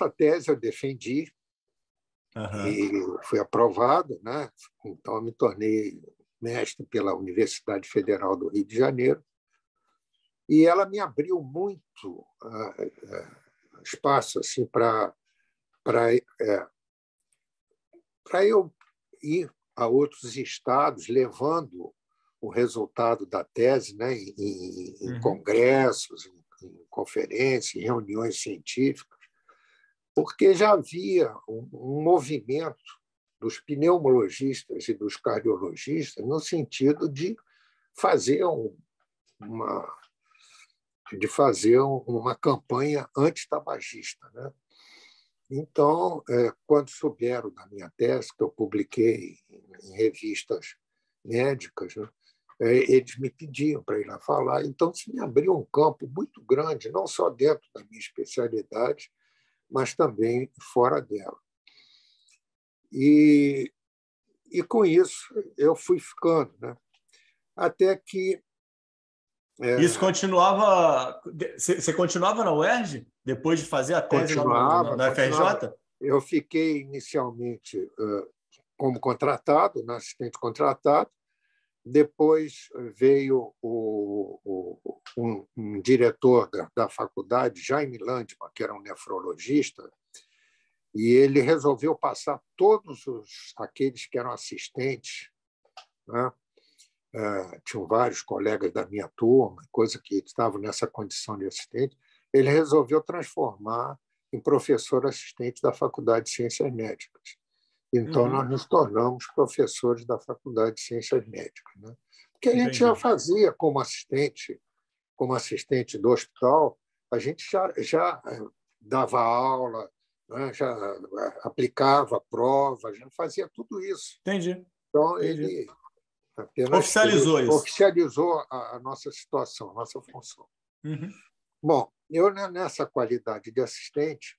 Essa tese eu defendi uhum. e fui aprovado, né? Então eu me tornei mestre pela Universidade Federal do Rio de Janeiro e ela me abriu muito uh, uh, espaço assim para para é, para eu ir a outros estados levando o resultado da tese né, em, em uhum. congressos, em, em conferências, em reuniões científicas, porque já havia um, movimento dos pneumologistas e dos cardiologistas no sentido de fazer um, uma de fazer uma campanha antitabagista, né? Então, é, quando souberam da minha tese, que eu publiquei em revistas médicas, né, é, eles me pediam para ir lá falar. Então, se me abriu um campo muito grande, não só dentro da minha especialidade, mas também fora dela. E, e com isso, eu fui ficando. Né? Até que. É... Isso continuava. Você continuava na UERJ? Depois de fazer a tese continuava, na, na FRJ? Eu fiquei inicialmente uh, como contratado, na assistente contratado. Depois veio o, o, um, um, diretor da, da, faculdade, Jaime Landman, que era um nefrologista, e ele resolveu passar todos os, aqueles que eram assistentes, né? Uh, tinham vários colegas da minha turma, coisa que estavam nessa condição de assistente, ele resolveu transformar em professor assistente da Faculdade de Ciências Médicas. Então, uhum. nós nos tornamos professores da Faculdade de Ciências Médicas. Né? Porque a gente já fazia como assistente, como assistente do hospital, a gente já, já eh, dava aula, né? já eh, aplicava prova, a gente fazia tudo isso. Entendi. Então, Entendi. ele apenas oficializou isso. Oficializou a, a, nossa situação, a nossa função. Uhum. Bom, eu, nessa qualidade de assistente,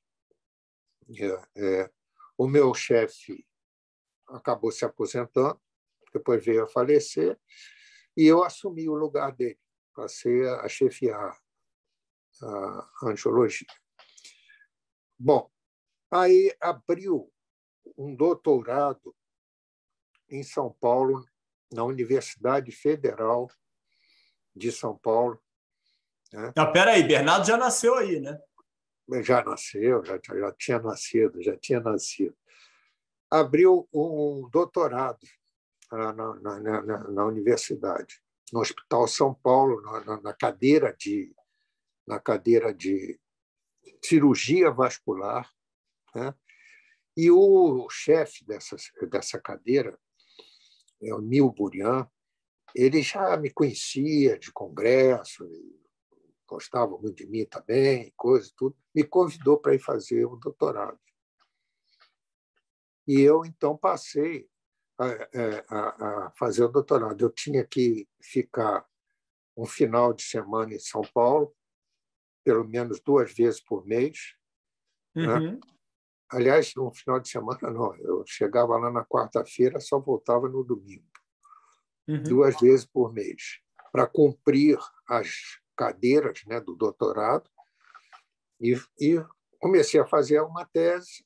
é, é, o meu chefe acabou se aposentando, depois veio a falecer, e eu assumi o lugar dele, passei a chefiar a angiologia. Bom, aí abriu um doutorado em São Paulo, na Universidade Federal de São Paulo, né? Ah, peraí, Bernardo já nasceu aí, né? Já nasceu, já, já tinha nascido, já tinha nascido. Abriu um doutorado na, na, na, na universidade, no Hospital São Paulo, na, cadeira de na cadeira de cirurgia vascular, né? E o chefe dessa, dessa cadeira, é o Nil Burian, ele já me conhecia de congresso, gostava muito de mim também, coisa e tudo, me convidou para ir fazer o doutorado. E eu, então, passei a, é, a, a, fazer o doutorado. Eu tinha que ficar um final de semana em São Paulo, pelo menos duas vezes por mês. Né? Uhum. Né? Aliás, um final de semana não, eu chegava lá na quarta-feira, só voltava no domingo. Uhum. Duas vezes por mês, para cumprir as cadeiras né, do doutorado e, e comecei a fazer uma tese.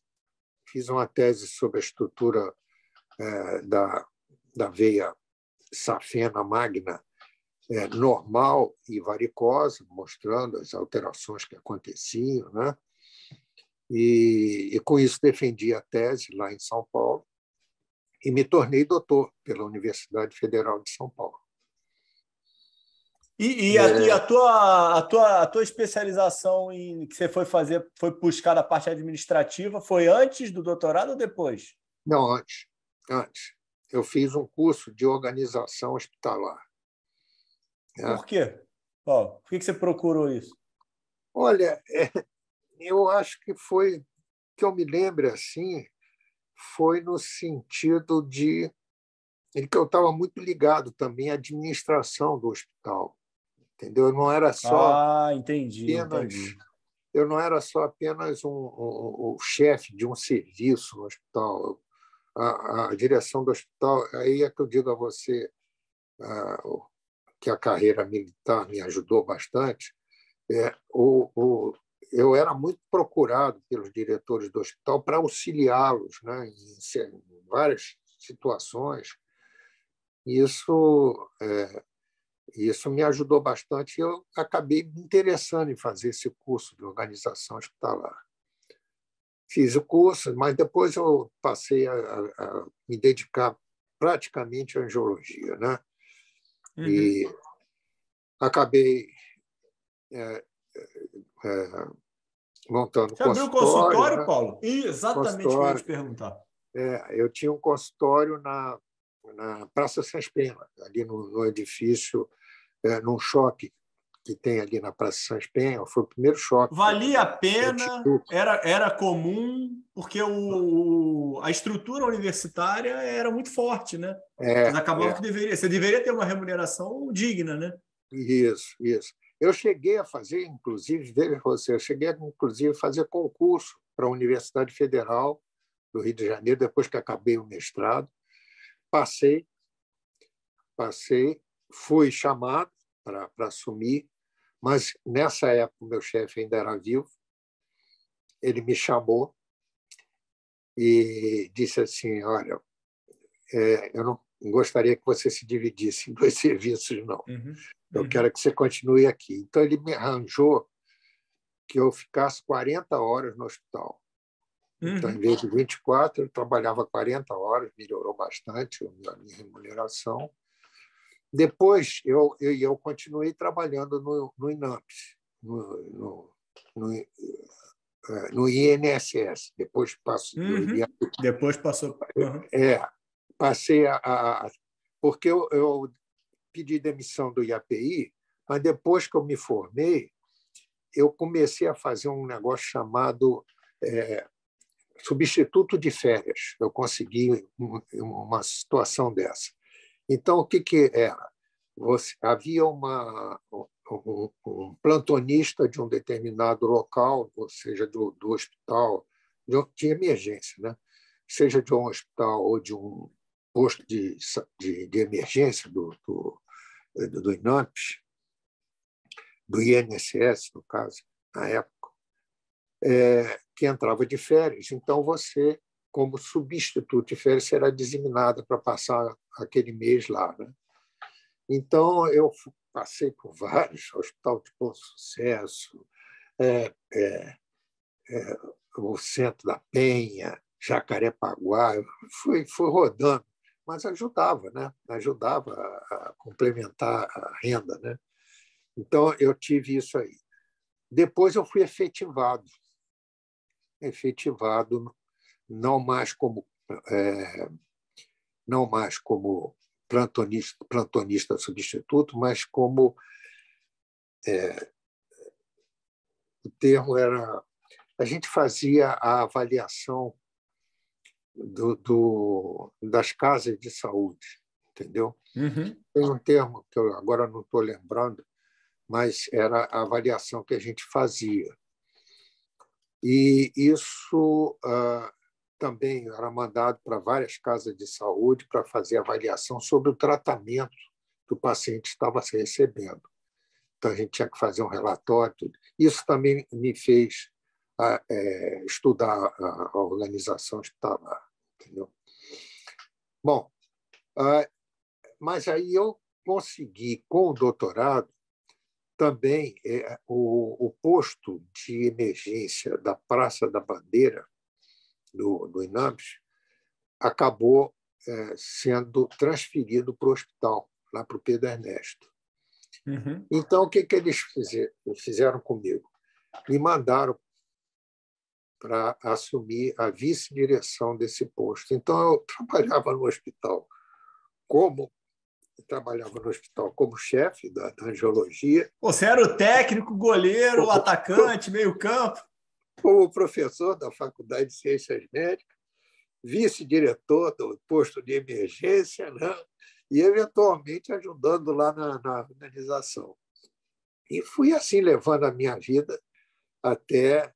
Fiz uma tese sobre a estrutura é, da, da veia safena magna é, normal e varicosa, mostrando as alterações que aconteciam. Né? E, e, com isso defendi a tese lá em São Paulo e me tornei doutor pela Universidade Federal de São Paulo. E, e, a, é... e, a, tua, a, tua, a tua especialização em que você foi fazer, foi buscar a parte administrativa, foi antes do doutorado ou depois? Não, antes. Antes. Eu fiz um curso de organização hospitalar. É. Por quê? Oh, por que você procurou isso? Olha, é, eu acho que foi, que eu me lembro assim, foi no sentido de que eu estava muito ligado também à administração do hospital entendeu? Eu não era só ah, entendi, apenas, entendi. eu não era só apenas um, um, um chefe de um serviço no hospital. A, a, direção do hospital, aí é que eu digo a você que a carreira militar me ajudou bastante. É, o, o, eu era muito procurado pelos diretores do hospital para auxiliá-los né, em, em, várias situações. Isso, é, isso me ajudou bastante e eu acabei me interessando em fazer esse curso de organização hospitalar. Fiz o curso, mas depois eu passei a, a me dedicar praticamente à angiologia. Né? Uhum. E acabei é, é, montando Você abriu consultório, né? Paulo? Exatamente o que eu ia te perguntar. É, eu tinha um consultório na, na Praça Sespema, ali no, no edifício, é, num shopping que tem ali na Praça Sans Penha, foi o primeiro choque. Valia a pena, era, era comum, porque o, a estrutura universitária era muito forte, né? É, Mas acabava é. que deveria, você deveria ter uma remuneração digna, né? Isso, isso. Eu cheguei a fazer, inclusive, veja você, eu cheguei a, inclusive, a fazer concurso para a Universidade Federal do Rio de Janeiro, depois que acabei o mestrado. Passei, passei, fui chamado para assumir, mas nessa época o meu chefe ainda era vivo. Ele me chamou e disse assim: Olha, é, eu não gostaria que você se dividisse em dois serviços, não. Uhum. Eu uhum. quero que você continue aqui. Então, ele me arranjou que eu ficasse 40 horas no hospital. Uhum. Então, em vez de 24, eu trabalhava 40 horas, melhorou bastante a minha remuneração. Depois, eu, eu, eu continuei trabalhando no, no INAMPS, no, no, no, eh, no INSS. Depois passou. Uhum. Depois passou. Uhum. É, passei a, a. porque eu, eu pedi demissão do IAPI, mas depois que eu me formei, eu comecei a fazer um negócio chamado é, substituto de férias. Eu consegui uma situação dessa. Então, o que, que era? Você, havia uma, um, um, plantonista de um determinado local, ou seja, do, do hospital, de, de emergência, né? seja de um hospital ou de um posto de, de, de emergência do, do, do INAMPS, do INSS, no caso, na época, é, que entrava de férias. Então, você, como substituto de férias, será designado para passar aquele mês lá. Né? Então, eu passei por vários, Hospital de Bom Sucesso, é, é, é, o Centro da Penha, Jacarepaguá, fui, fui rodando mas ajudava, né? ajudava a complementar a renda. Né? Então, eu tive isso aí. Depois, eu fui efetivado. Efetivado não mais como é, não mais como plantonista, plantonista substituto, mas como é, o termo era a gente fazia a avaliação do, do, das casas de saúde, entendeu? Uhum. Tem um termo que eu agora não estou lembrando, mas era a avaliação que a gente fazia. E isso uh, também era mandado para várias casas de saúde para fazer avaliação sobre o tratamento que o paciente estava recebendo. Então, a gente tinha que fazer um relatório. Isso também me fez a, é, estudar a, a organização hospitalar. Entendeu? Bom, ah, mas aí eu consegui, com o doutorado, também é, o, o, posto de emergência da Praça da Bandeira, do, do INAMPS, acabou é, sendo transferido para o hospital, lá para o Pedro Ernesto. Uhum. Então, o que, que eles fizeram comigo? Me mandaram para assumir a vice-direção desse posto. Então, eu trabalhava no hospital como trabalhava no hospital como chefe da, da angiologia. Você era o técnico, goleiro, o atacante, meio-campo? Como professor da Faculdade de Ciências Médicas, vice-diretor do posto de emergência, né? e eventualmente ajudando lá na, na organização. E fui assim levando a minha vida até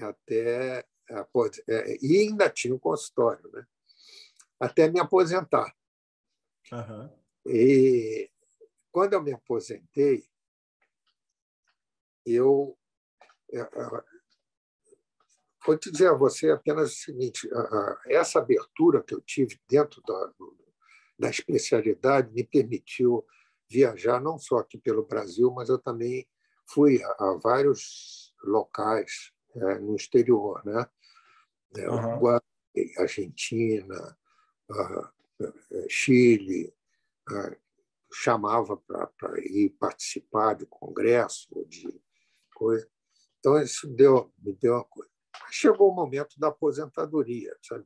até é, e ainda tinha um consultório, né? Até me aposentar. Uhum. E quando eu me aposentei, eu é, é, vou te dizer a você apenas o seguinte: essa abertura que eu tive dentro da, da especialidade me permitiu viajar não só aqui pelo Brasil, mas eu também fui a, a vários locais é, no exterior, né? Uhum. Uruguai, Argentina, Chile, chamava para ir participar de congresso ou de coisa. Então, isso deu, me deu uma coisa. Chegou o momento da aposentadoria, sabe?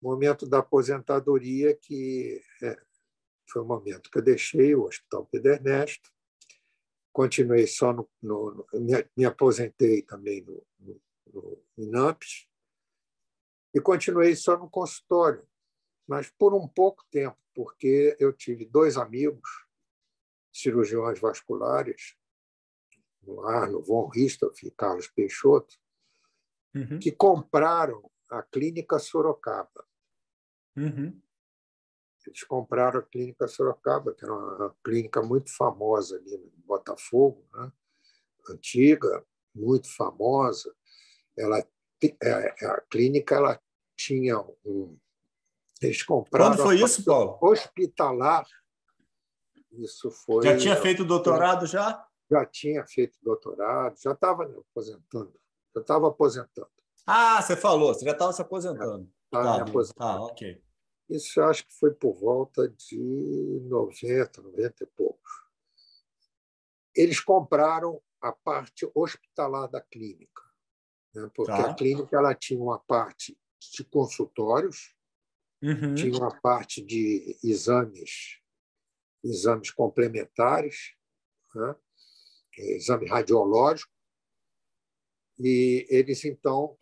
O momento da aposentadoria que é, foi o momento que eu deixei o Hospital Pedro Ernesto, continuei só no, no, no me, me, aposentei também no, no, no INAMPS e continuei só no consultório, mas por um pouco tempo, porque eu tive dois amigos cirurgiões vasculares, no Arno von Ristoff e Carlos Peixoto, uhum. que compraram a Clínica Sorocaba. Uhum. Eles compraram a Clínica Sorocaba, que era uma clínica muito famosa ali no Botafogo, né? antiga, muito famosa. Ela, é, a clínica ela tinha um. Eles compraram. Quando foi isso, Paulo? Hospitalar. Isso foi. Já tinha feito doutorado já? Já tinha feito doutorado, já estava aposentando. Já estava aposentando. Ah, você falou, você já estava se aposentando. Estava tá, me aposentando. Ah, ok. Isso acho que foi por volta de 90, 90 e poucos. Eles compraram a parte hospitalar da clínica, né? porque tá. a clínica ela tinha uma parte de consultórios, uhum. tinha uma parte de exames, exames complementares, né? exame radiológico, e eles então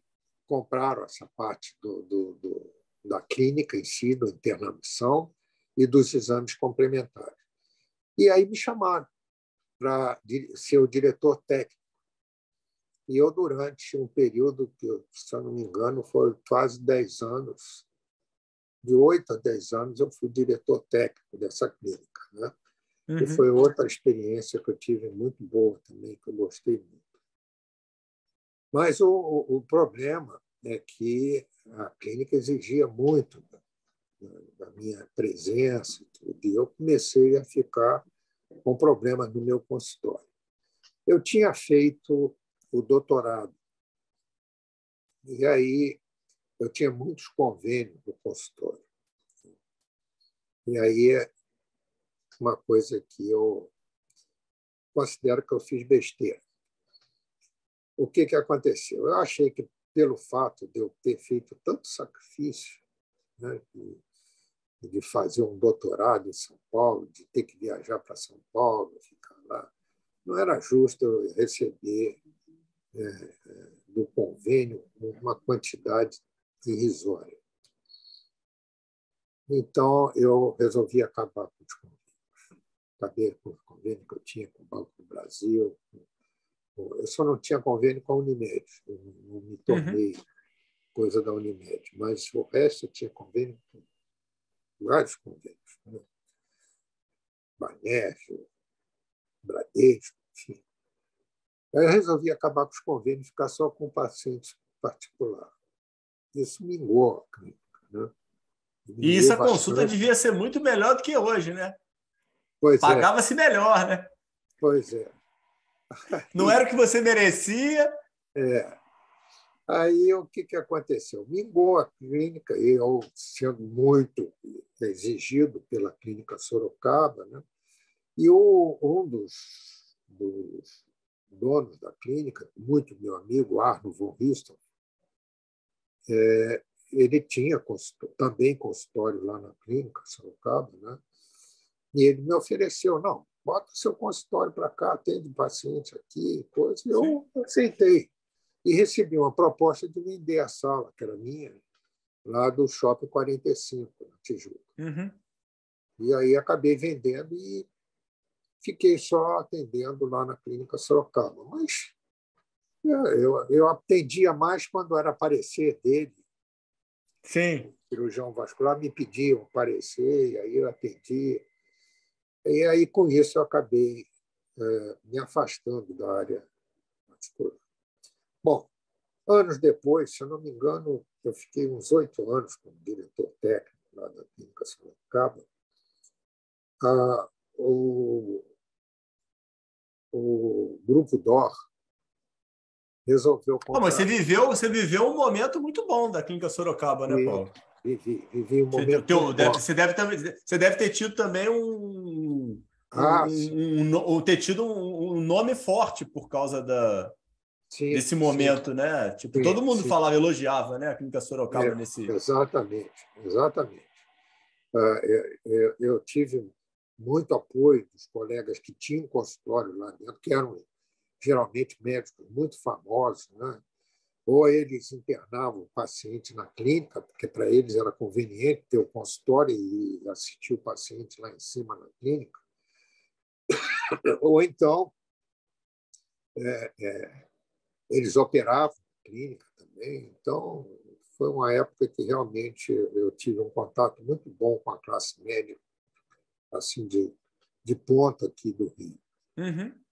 compraram essa parte do, do, do da clínica em si, da internação e dos exames complementares. E aí me chamaram para ser o diretor técnico. E eu, durante um período que, se eu não me engano, foi quase 10 anos, de 8 a 10 anos, eu fui diretor técnico dessa clínica. Né? Uhum. E foi outra experiência que eu tive muito boa também, que eu gostei muito. Mas o, o, o problema é que a clínica exigia muito da, minha presença e eu comecei a ficar com problemas no meu consultório. Eu tinha feito o doutorado e aí eu tinha muitos convênios no consultório. E aí uma coisa que eu considero que eu fiz besteira. O que, que aconteceu? Eu achei que pelo fato de eu ter feito tanto sacrifício, né, de, de fazer um doutorado em São Paulo, de ter que viajar para São Paulo, ficar lá, não era justo eu receber é, é, do convênio uma quantidade irrisória. Então, eu resolvi acabar com os convênios. Acabei com o convênio que eu tinha com o Banco do Brasil, eu só não tinha convênio com a Unimed, eu não me tornei uhum. coisa da Unimed, mas o resto eu tinha convênio com vários convênios. Né? Banef, Bradesco, enfim. Aí eu resolvi acabar com os convênios e ficar só com pacientes particulares. Isso mingou a clínica. Né? E isso a consulta devia ser muito melhor do que hoje, né? É. Pagava-se é. melhor, né? Pois é. Não era o que você merecia. É. Aí o que, que aconteceu? Mingou a clínica, eu sendo muito exigido pela clínica Sorocaba, né? e o, um dos, dos donos da clínica, muito meu amigo, Arno von Riston, é, ele tinha consultório, também consultório lá na clínica Sorocaba, né? e ele me ofereceu, não, bota seu consultório para cá, atende paciente aqui, coisa. Eu Sim. aceitei. E recebi uma proposta de vender a sala, que era minha, lá do Shopping 45, na Tijuca. Uhum. E aí acabei vendendo e fiquei só atendendo lá na clínica Sorocaba. Mas eu, eu atendia mais quando era aparecer dele. Sim. O cirurgião vascular me pediam aparecer, e aí eu atendia. E aí, com isso, eu acabei é, me afastando da área particular. Bom, anos depois, se eu não me engano, eu fiquei uns oito anos como diretor técnico lá da Clínica Sorocaba. Ah, o, o Grupo DOR resolveu comprar... mas você viveu, você viveu um momento muito bom da Clínica Sorocaba, né, Paulo? Vivi, vivi um momento. Você, deve, você, deve ter, você deve ter tido também um. Ah, um, um, um, ter tido um, nome forte por causa da, sim, desse momento, sim. né? Tipo, sim, todo mundo falava, elogiava, né? A Clínica Sorocaba é, nesse. Exatamente, exatamente. Uh, eu, eu, eu, tive muito apoio dos colegas que tinham consultório lá dentro, que eram geralmente médicos muito famosos, né? ou eles internavam o paciente na clínica, porque para eles era conveniente ter o consultório e assistir o paciente lá em cima na clínica, ou então é, é, eles operavam na clínica também. Então, foi uma época que realmente eu tive um contato muito bom com a classe média, assim, de, de ponta aqui do Rio. Uhum.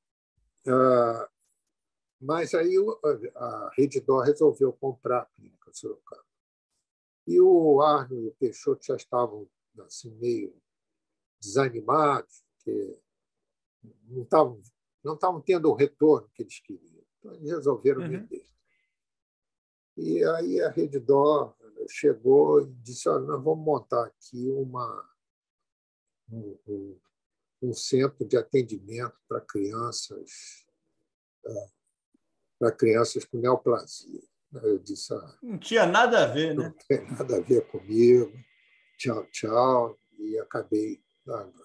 Ah, mas aí a Rede Dó resolveu comprar a clínica Sorocaba. E o Arno e o Peixoto já estavam assim, meio desanimados, porque não estavam, não estavam tendo o retorno que eles queriam. Então, eles resolveram uhum. vender. E aí a Rede Dó chegou e disse: Olha, nós vamos montar aqui uma, um, um, um centro de atendimento para crianças ah, para crianças com neoplasia. Eu disse, ah, não tinha nada a ver, né? Não tem nada a ver comigo. Tchau, tchau. E acabei dando.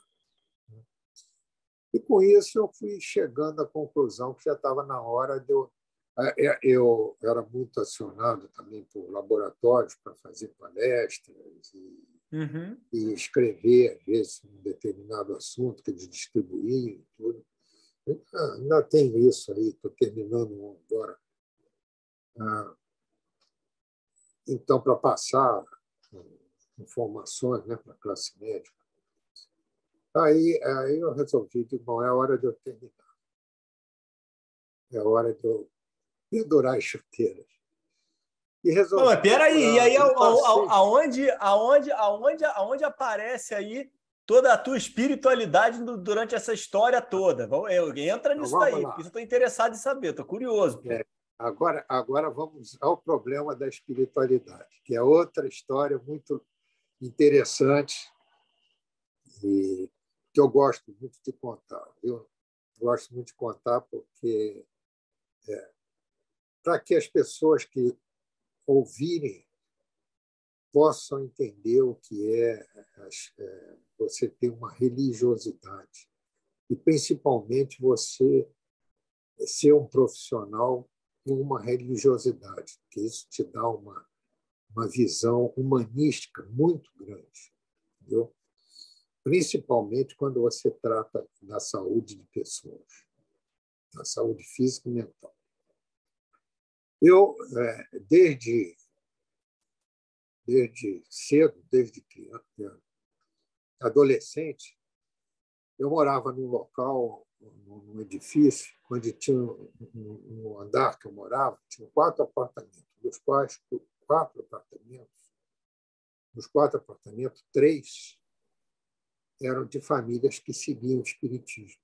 E com isso eu fui chegando à conclusão que já estava na hora de eu. É, eu era muito acionado também por laboratórios para fazer palestras e, uhum. e escrever, às vezes, um determinado assunto que eles distribuíam tudo. Ainda tem isso aí, estou terminando agora. Ah, então, para passar informações né, para a classe médica. Aí, aí eu resolvi, que bom, é hora de eu terminar. É hora de eu pendurar as chuteiras. E resolvi. Não, mas peraí, e aí aonde, aonde, aonde, aonde aparece aí toda a tua espiritualidade durante essa história toda. Entra nisso então, daí, porque eu estou interessado em saber, estou curioso. É, agora, agora vamos ao problema da espiritualidade, que é outra história muito interessante e que eu gosto muito de contar. Eu gosto muito de contar porque é, para que as pessoas que ouvirem possam entender o que é, é você ter uma religiosidade e, principalmente, você ser um profissional com uma religiosidade, que isso te dá uma, uma visão humanística muito grande, entendeu? principalmente quando você trata da saúde de pessoas, da saúde física e mental. Eu, é, desde, desde cedo, desde criança, adolescente, eu morava num local, num edifício, onde tinha um andar que eu morava, tinha quatro apartamentos, dos quais quatro apartamentos, dos quatro apartamentos, três eram de famílias que seguiam o espiritismo.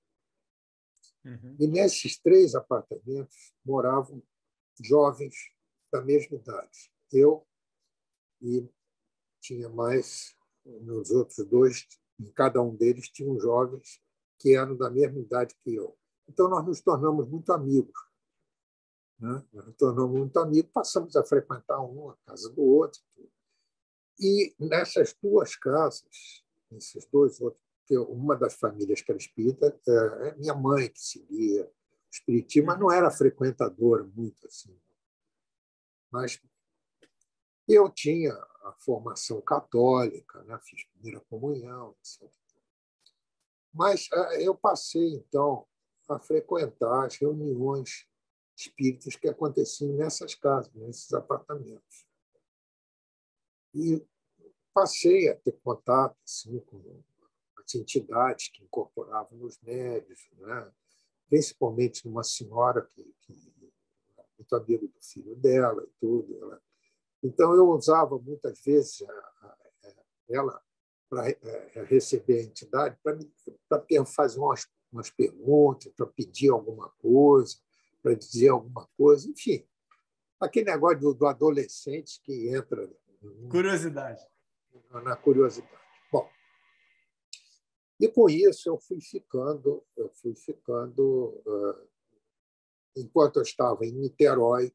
Uhum. E nesses três apartamentos moravam jovens da mesma idade. Eu e tinha mais nos outros dois, em cada um deles, tinham jovens que eram da mesma idade que eu. Então, nós nos tornamos muito amigos. Né? Nós nos tornamos muito amigos, passamos a frequentar um a casa do outro. E nessas duas casas, nesses dois outros, uma das famílias que era espírita, é minha mãe que seguia espiritismo, mas não era frequentadora muito assim. Mas eu tinha a formação católica, né? fiz primeira comunhão, etc. Mas eh, eu passei, então, a frequentar as reuniões espíritas que aconteciam nessas casas, nesses apartamentos. E passei a ter contato assim, com as entidades que incorporavam nos médios, né? Principalmente uma senhora que, que muito amigo do filho dela e tudo. Ela... Então, eu usava muitas vezes ela para é, receber a entidade, para fazer umas, umas perguntas, para pedir alguma coisa, para dizer alguma coisa, enfim. Aquele negócio do, do adolescente que entra. Curiosidade. Na curiosidade. E com isso eu fui ficando, eu fui ficando, uh, enquanto eu estava em Niterói,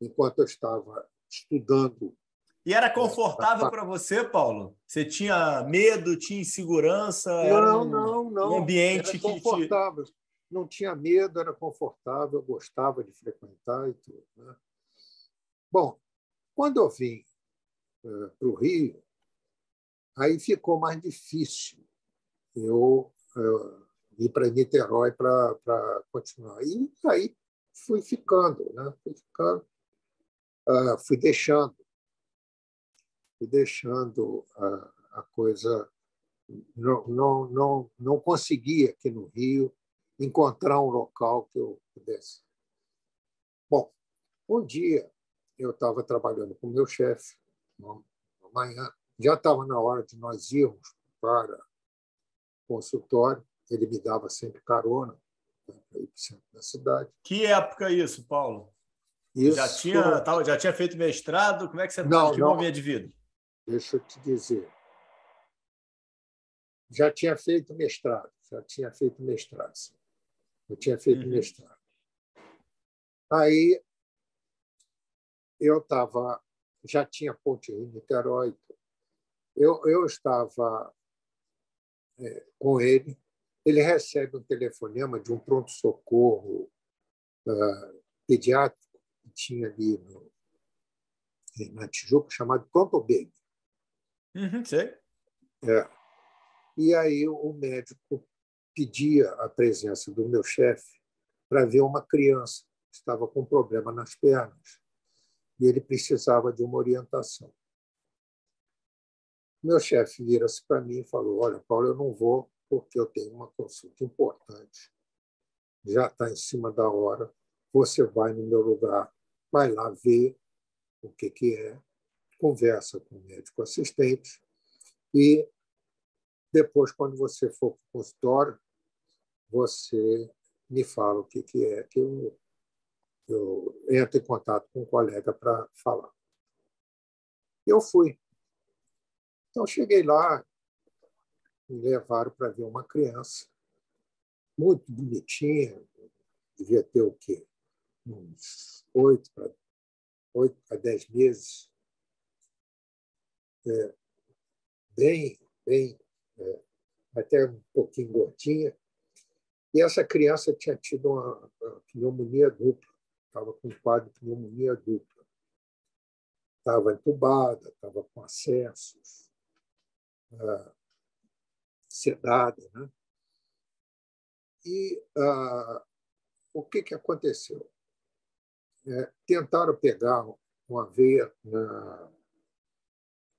enquanto eu estava estudando. E era confortável para você, Paulo? Você tinha medo, tinha insegurança? Não, era um, não, não. Um ambiente era confortável. Te... Não tinha medo, era confortável, gostava de frequentar e tudo. Né? Bom, quando eu vim uh, para o Rio, aí ficou mais difícil eu ir para Niterói para continuar. E aí fui ficando, né? fui ficando, uh, fui deixando, fui deixando a, a coisa. Não, não, não, não consegui aqui no Rio encontrar um local que eu pudesse. Bom, um dia eu estava trabalhando com meu chefe, amanhã, já estava na hora de nós irmos para consultório, ele me dava sempre carona né, para ir para o centro da cidade. Que época isso, Paulo? Isso... Já, tinha, já tinha feito mestrado? Como é que você não, que momento de vida? Deixa eu te dizer. Já tinha feito mestrado, já tinha feito mestrado. Sim. Eu tinha feito uhum. mestrado. Aí eu estava, já tinha Ponte Rio Niterói. Eu, eu estava é, com ele. Ele recebe um telefonema de um pronto-socorro uh, pediátrico que tinha ali no, na Tijuca, chamado Pronto Baby. Uhum, sei. É. E aí o médico pedia a presença do meu chefe para ver uma criança que estava com problema nas pernas e ele precisava de uma orientação. Meu chefe vira-se para mim e falou: Olha, Paulo, eu não vou porque eu tenho uma consulta importante. Já está em cima da hora. Você vai no meu lugar, vai lá ver o que, que é, conversa com o médico assistente e depois, quando você for para o consultório, você me fala o que, que é, que eu, eu entro em contato com um colega para falar. Eu fui. Então, cheguei lá, me levaram para ver uma criança, muito bonitinha, devia ter o quê? Uns oito para oito a dez meses. É, bem, bem, é, até um pouquinho gordinha. E essa criança tinha tido uma, uma pneumonia dupla, estava com um quadro de pneumonia dupla. Estava entubada, estava com acessos, uh, sedada. Né? E uh, o que, que aconteceu? É, tentaram pegar uma veia, na,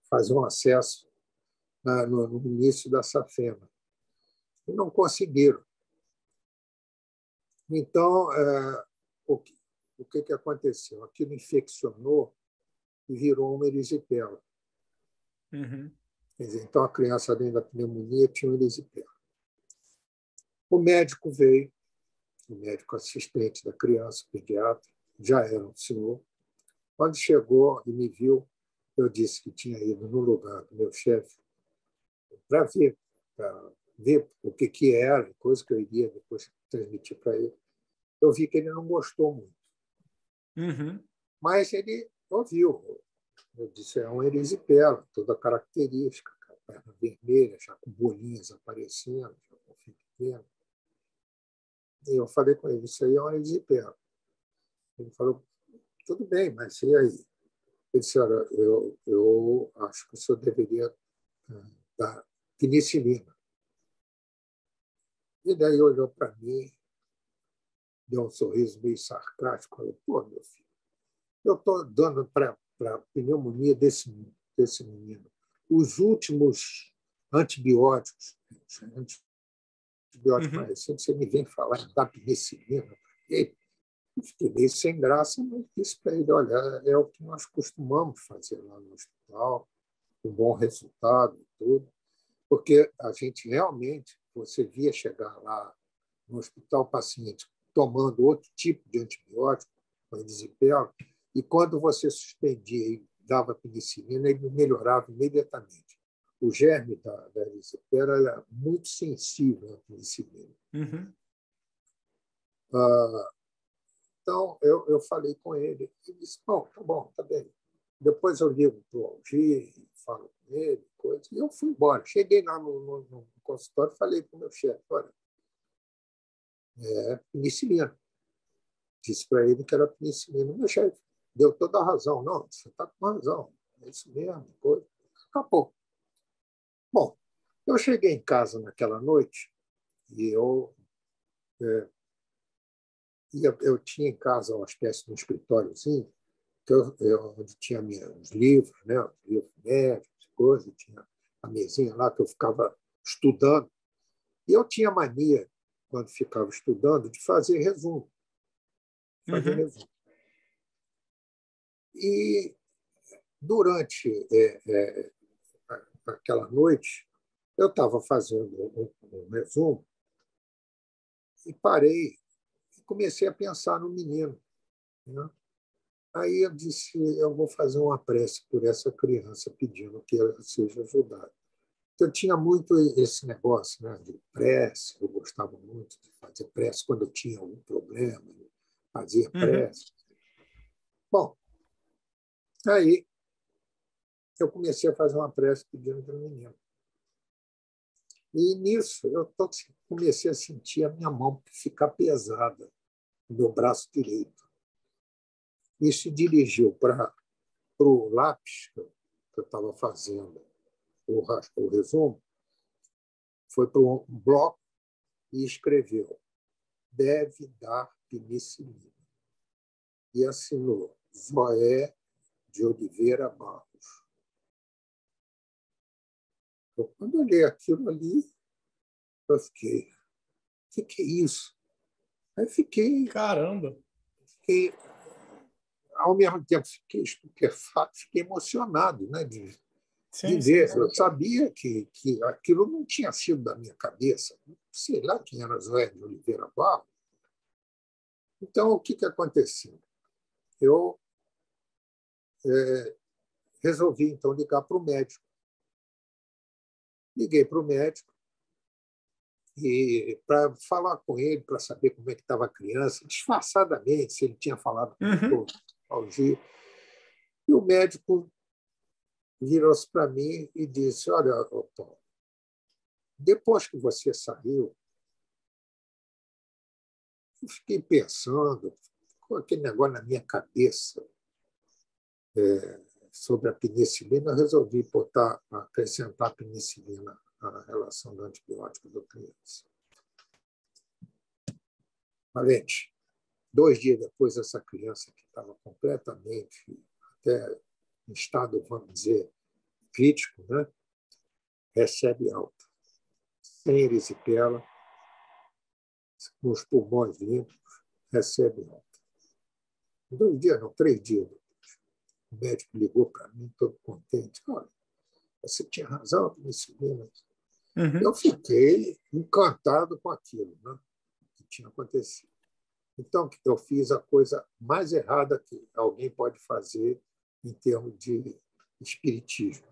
fazer um acesso na, no, no, início da safena. E não conseguiram. Então, é, o, que, o que, que aconteceu? Aquilo infeccionou e virou uma erisipela. Uhum. Dizer, então, a criança, além da pneumonia, tinha um erisipela. O médico veio, o médico assistente da criança, o pediatra, já era um senhor. Quando chegou e me viu, eu disse que tinha ido no lugar do meu chefe para ver, para ver o que, que era, coisa que eu iria depois transmitir para ele. Eu vi que ele não gostou muito. Uhum. Mas ele ouviu. Eu disse, é um erisipela, toda característica, perna vermelha, já com bolinhas aparecendo, já com fim pequeno. E eu falei com ele, isso aí é um erisipela. Ele falou, tudo bem, mas e aí? Ele disse, olha, eu, eu acho que o senhor deveria uh, dar penicilina. E daí olhou para mim, deu um sorriso meio sarcástico, falou, pô, meu filho, eu estou dando para a pneumonia desse, desse menino os últimos antibióticos, antibióticos uhum. mais recentes, você me vem falar da penicilina. fiquei meio sem graça, mas disse para ele: olha, é o que nós costumamos fazer lá no hospital, um bom resultado e tudo, porque a gente realmente, você via chegar lá no hospital paciente tomando outro tipo de antibiótico, com erisipela, e quando você suspendia e dava penicilina, ele melhorava imediatamente. O germe da, da erisipela era muito sensível à penicilina. Uhum. Ah, então, eu, eu falei com ele. Ele disse: Bom, tá bom, tá bem. Depois eu ligo para o Algir, falo com ele, coisa, e eu fui embora. Cheguei lá no, no, no consultório e falei para o meu chefe: Olha, é penicilina. Disse para ele que era penicilina. Meu chefe deu toda a razão. Não, você está com razão. É isso mesmo. Coisa. Acabou. Bom, eu cheguei em casa naquela noite e eu é, eu, eu tinha em casa uma espécie de um escritóriozinho que eu, eu, onde tinha meus livros, né, os livros médicos, coisas, tinha a mesinha lá que eu ficava estudando. E eu tinha mania, quando ficava estudando, de fazer resumo. Fazer uhum. resumo. E durante é, é, aquela noite, eu estava fazendo um, um resumo e parei comecei a pensar no menino. Né? Aí eu disse: eu vou fazer uma prece por essa criança, pedindo que ela seja ajudada. Então, eu tinha muito esse negócio né, de prece, eu gostava muito de fazer prece quando eu tinha algum problema, fazia uhum. prece. Uhum. Bom, aí eu comecei a fazer uma prece pedindo para o menino. E nisso eu comecei a sentir a minha mão ficar pesada meu braço direito. E se dirigiu para o lápis que eu estava fazendo o, o resumo, foi para um bloco e escreveu: deve dar penicilina. E assinou Zoé de Oliveira Barros. Eu, quando eu olhei aquilo ali, eu fiquei: o que, que é isso? Aí fiquei. Caramba! Fiquei, ao mesmo tempo, fiquei estupefato, fiquei emocionado né, de, sim, de ver. Sim, Eu sabia que, que aquilo não tinha sido da minha cabeça. Sei lá quem era Zé de Oliveira Barro. Então, o que, que aconteceu? Eu é, resolvi, então, ligar para o médico. Liguei para o médico e para falar com ele, para saber como é que estava a criança, disfarçadamente, se ele tinha falado com uhum. o Algir. E o médico virou-se para mim e disse: Olha, Paulo, depois que você saiu, eu fiquei pensando, com aquele negócio na minha cabeça é, sobre a penicilina, eu resolvi botar, acrescentar a penicilina a relação do antibiótico da criança. Valente, dois dias depois, essa criança que estava completamente, até em estado, vamos dizer, crítico, né? recebe alta, sem erisipela, com os pulmões limpos, recebe alta. Dois dias, não, três dias. O médico ligou para mim, todo contente. Olha, você tinha razão, penicilina. Uhum. Eu fiquei encantado com aquilo né, que tinha acontecido. Então, eu fiz a coisa mais errada que alguém pode fazer em termos de espiritismo.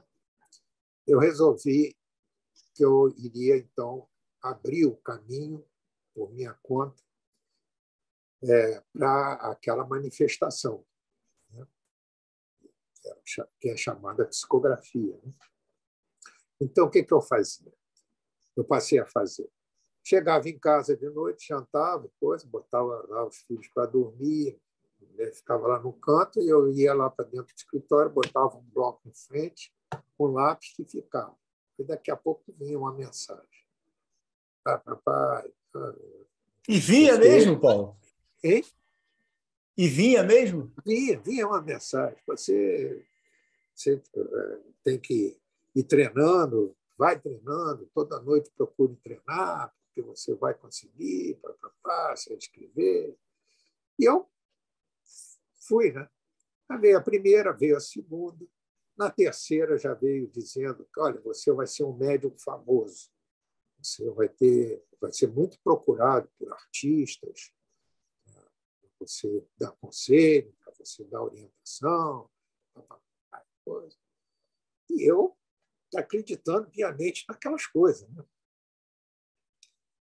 Eu resolvi que eu iria, então, abrir o caminho, por minha conta, é, para aquela manifestação? Que é chamada psicografia. Né? Então, o que, que eu fazia? eu passei a fazer. Chegava em casa de noite, jantava, coisa, botava lá os filhos para dormir, né? ficava lá no canto, e eu ia lá para dentro do escritório, botava um bloco em frente, um lápis e ficava. E daqui a pouco vinha uma mensagem. Ah. Ah, e vinha mesmo, Paulo? Hein? E vinha mesmo? Vinha, vinha uma mensagem. Você, você eh, tem que ir treinando, vai treinando, toda noite procure treinar, porque você vai conseguir, para você escrever. E eu fui, né? Veio a primeira, veio a segunda. Na terceira já veio dizendo, olha, você vai ser um médium famoso. Você vai ter, vai ser muito procurado por artistas, você dar conselho, para você dar orientação, coisa. E eu acreditando piamente naquelas coisas. Né?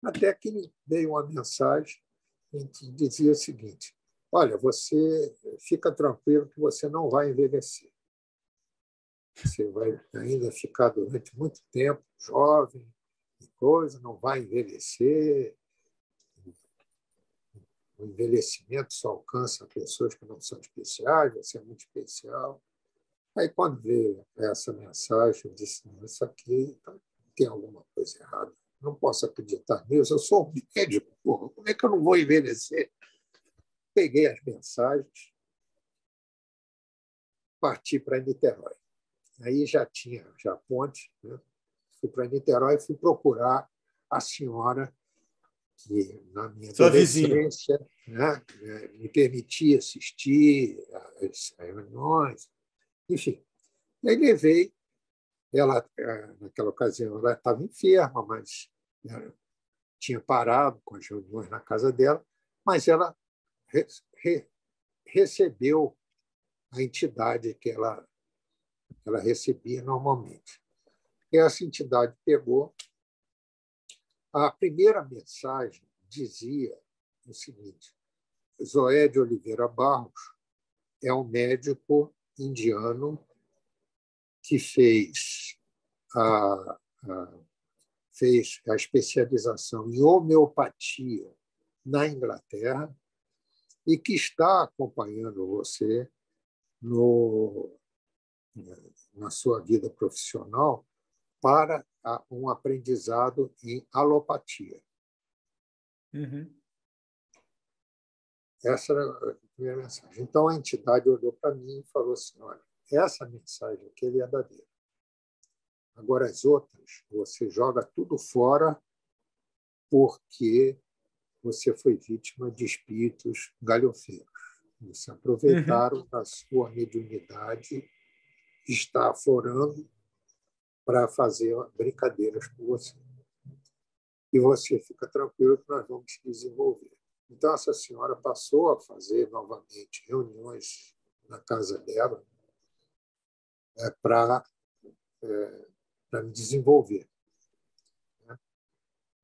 Até que veio uma mensagem que dizia o seguinte: Olha, você fica tranquilo que você não vai envelhecer. Você vai ainda ficar durante muito tempo jovem coisa, não vai envelhecer. O envelhecimento só alcança pessoas que não são especiais, você é muito especial. Aí, quando veio essa mensagem, eu disse: Isso aqui tem alguma coisa errada. Não posso acreditar nisso. Eu sou um médico, porra. como é que eu não vou envelhecer? Peguei as mensagens, parti para Niterói. Aí já tinha já ponte, né? fui para Niterói e fui procurar a senhora que na minha Sua adolescência né, me permitia assistir às reuniões, enfim, aí levei. Ela, naquela ocasião, ela estava enferma, mas né, tinha parado com as reuniões na casa dela, mas ela re, re, recebeu a entidade que ela, ela recebia normalmente. E essa entidade pegou. A primeira mensagem dizia o seguinte: Zoé de Oliveira Barros é um médico indiano que fez a, a, fez a especialização em homeopatia na Inglaterra e que está acompanhando você no, na sua vida profissional para um aprendizado em alopatia. Uhum. Essa era a primeira mensagem. Então, a entidade olhou para mim e falou assim: olha, essa mensagem aqui é verdadeira. Agora, as outras, você joga tudo fora porque você foi vítima de espíritos galhofeiros. Eles se aproveitaram uhum. da sua mediunidade, está aflorando para fazer brincadeiras com você. E você fica tranquilo que nós vamos desenvolver. Então, essa senhora passou a fazer novamente reuniões na casa dela é, para é, me desenvolver. Né?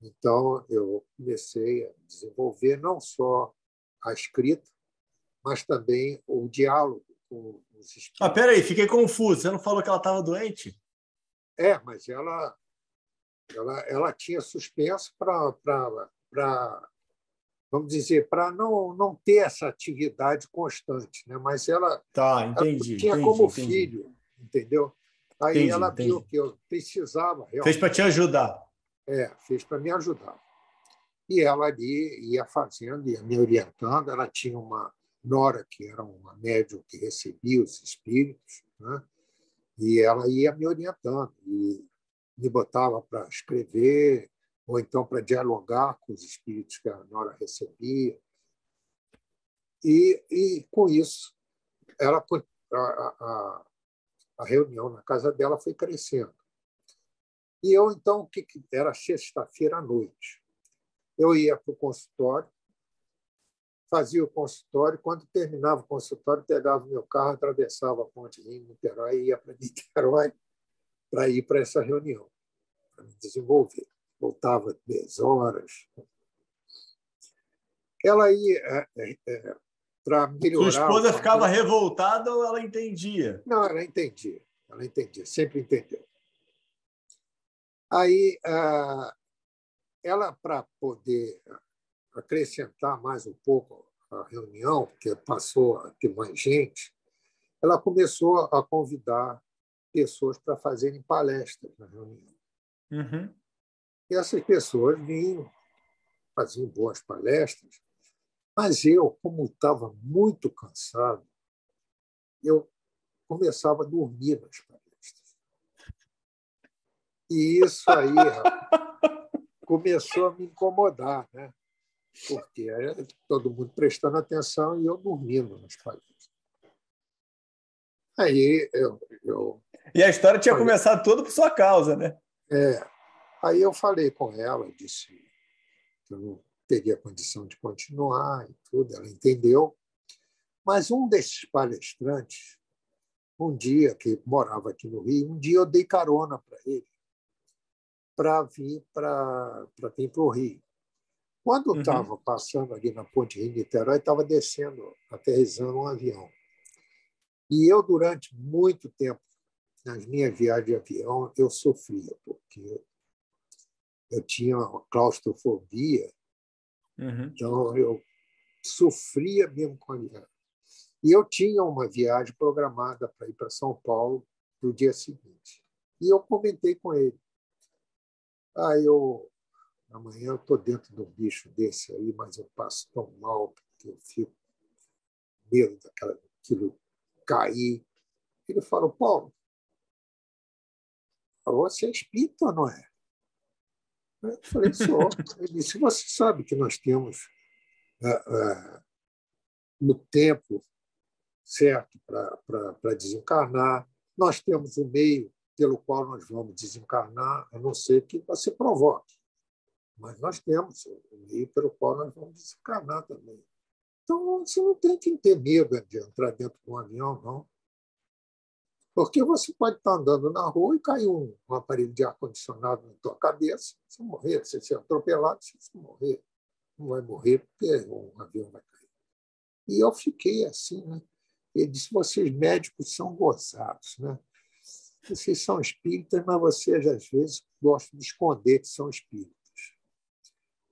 Então, eu comecei a desenvolver não só a escrita, mas também o diálogo com os espíritos. Ah, peraí, fiquei confuso. Você não falou que ela estava doente? É, mas ela, ela, ela tinha suspenso para vamos dizer, para não, não ter essa atividade constante, né? mas ela, tá, entendi, ela tinha entendi, como entendi. filho, entendeu? Aí entendi, ela viu que eu precisava realmente. Fez para te ajudar. É, fez para me ajudar. E ela ali ia fazendo, ia me orientando. Ela tinha uma nora que era uma médium que recebia os espíritos, né? E ela ia me orientando e me botava para escrever, ou então para dialogar com os espíritos que a Nora recebia. E, e com isso, ela, a, a, a reunião na casa dela foi crescendo. E eu, então, que era sexta-feira à noite. Eu ia para o consultório, fazia o consultório, quando terminava o consultório, pegava o meu carro, atravessava a ponte Rio Niterói e ia para Niterói para ir para essa reunião, para me desenvolver voltava 10 horas. Ela ia é, é, é para melhorar. Sua esposa ficava revoltada ou ela entendia? Não, ela entendia. Ela entendia, sempre entendeu. Aí, ela, para poder acrescentar mais um pouco a reunião, porque passou a ter mais gente, ela começou a convidar pessoas para fazerem palestras na reunião. Uhum. E essas pessoas vinham, faziam boas palestras, mas eu, como estava muito cansado, eu começava a dormir nas palestras. E isso aí rapaz, começou a me incomodar. Né? Porque era todo mundo prestando atenção e eu dormindo nos palhetes. Aí eu, eu, E a história tinha falei, começado toda por sua causa, né? É. Aí eu falei com ela, disse que eu não teria condição de continuar e tudo, ela entendeu. Mas um desses palestrantes, um dia, que morava aqui no Rio, um dia eu dei carona para ele para vir para vir para o Rio. Quando estava uhum. passando ali na ponte Rio-Niterói, estava descendo, aterrissando um avião. E eu, durante muito tempo, nas minhas viagens de avião, eu sofria, porque eu tinha claustrofobia, uhum. então eu sofria mesmo com a viagem. E eu tinha uma viagem programada para ir para São Paulo no dia seguinte. E eu comentei com ele. Ah, eu amanhã eu estou dentro de um bicho desse aí, mas eu passo tão mal porque eu fico com medo daquilo cair. Ele falou, Paulo, você é espírita não é? Eu falei, sou. Ele disse, você sabe que nós temos uh, uh, no tempo certo para desencarnar, nós temos o um meio pelo qual nós vamos desencarnar, a não ser que você provoque. Mas nós temos o meio pelo qual nós vamos desencarnar também. Então, você não tem que ter medo de entrar dentro de um avião, não. Porque você pode estar andando na rua e cair um, um aparelho de ar-condicionado na tua cabeça, você morrer. Se você ser atropelado, você morrer. Não vai morrer porque um avião vai cair. E eu fiquei assim, né? Ele disse: vocês médicos são gozados, né? Vocês são espíritas, mas vocês, às vezes, gostam de esconder que são espíritas.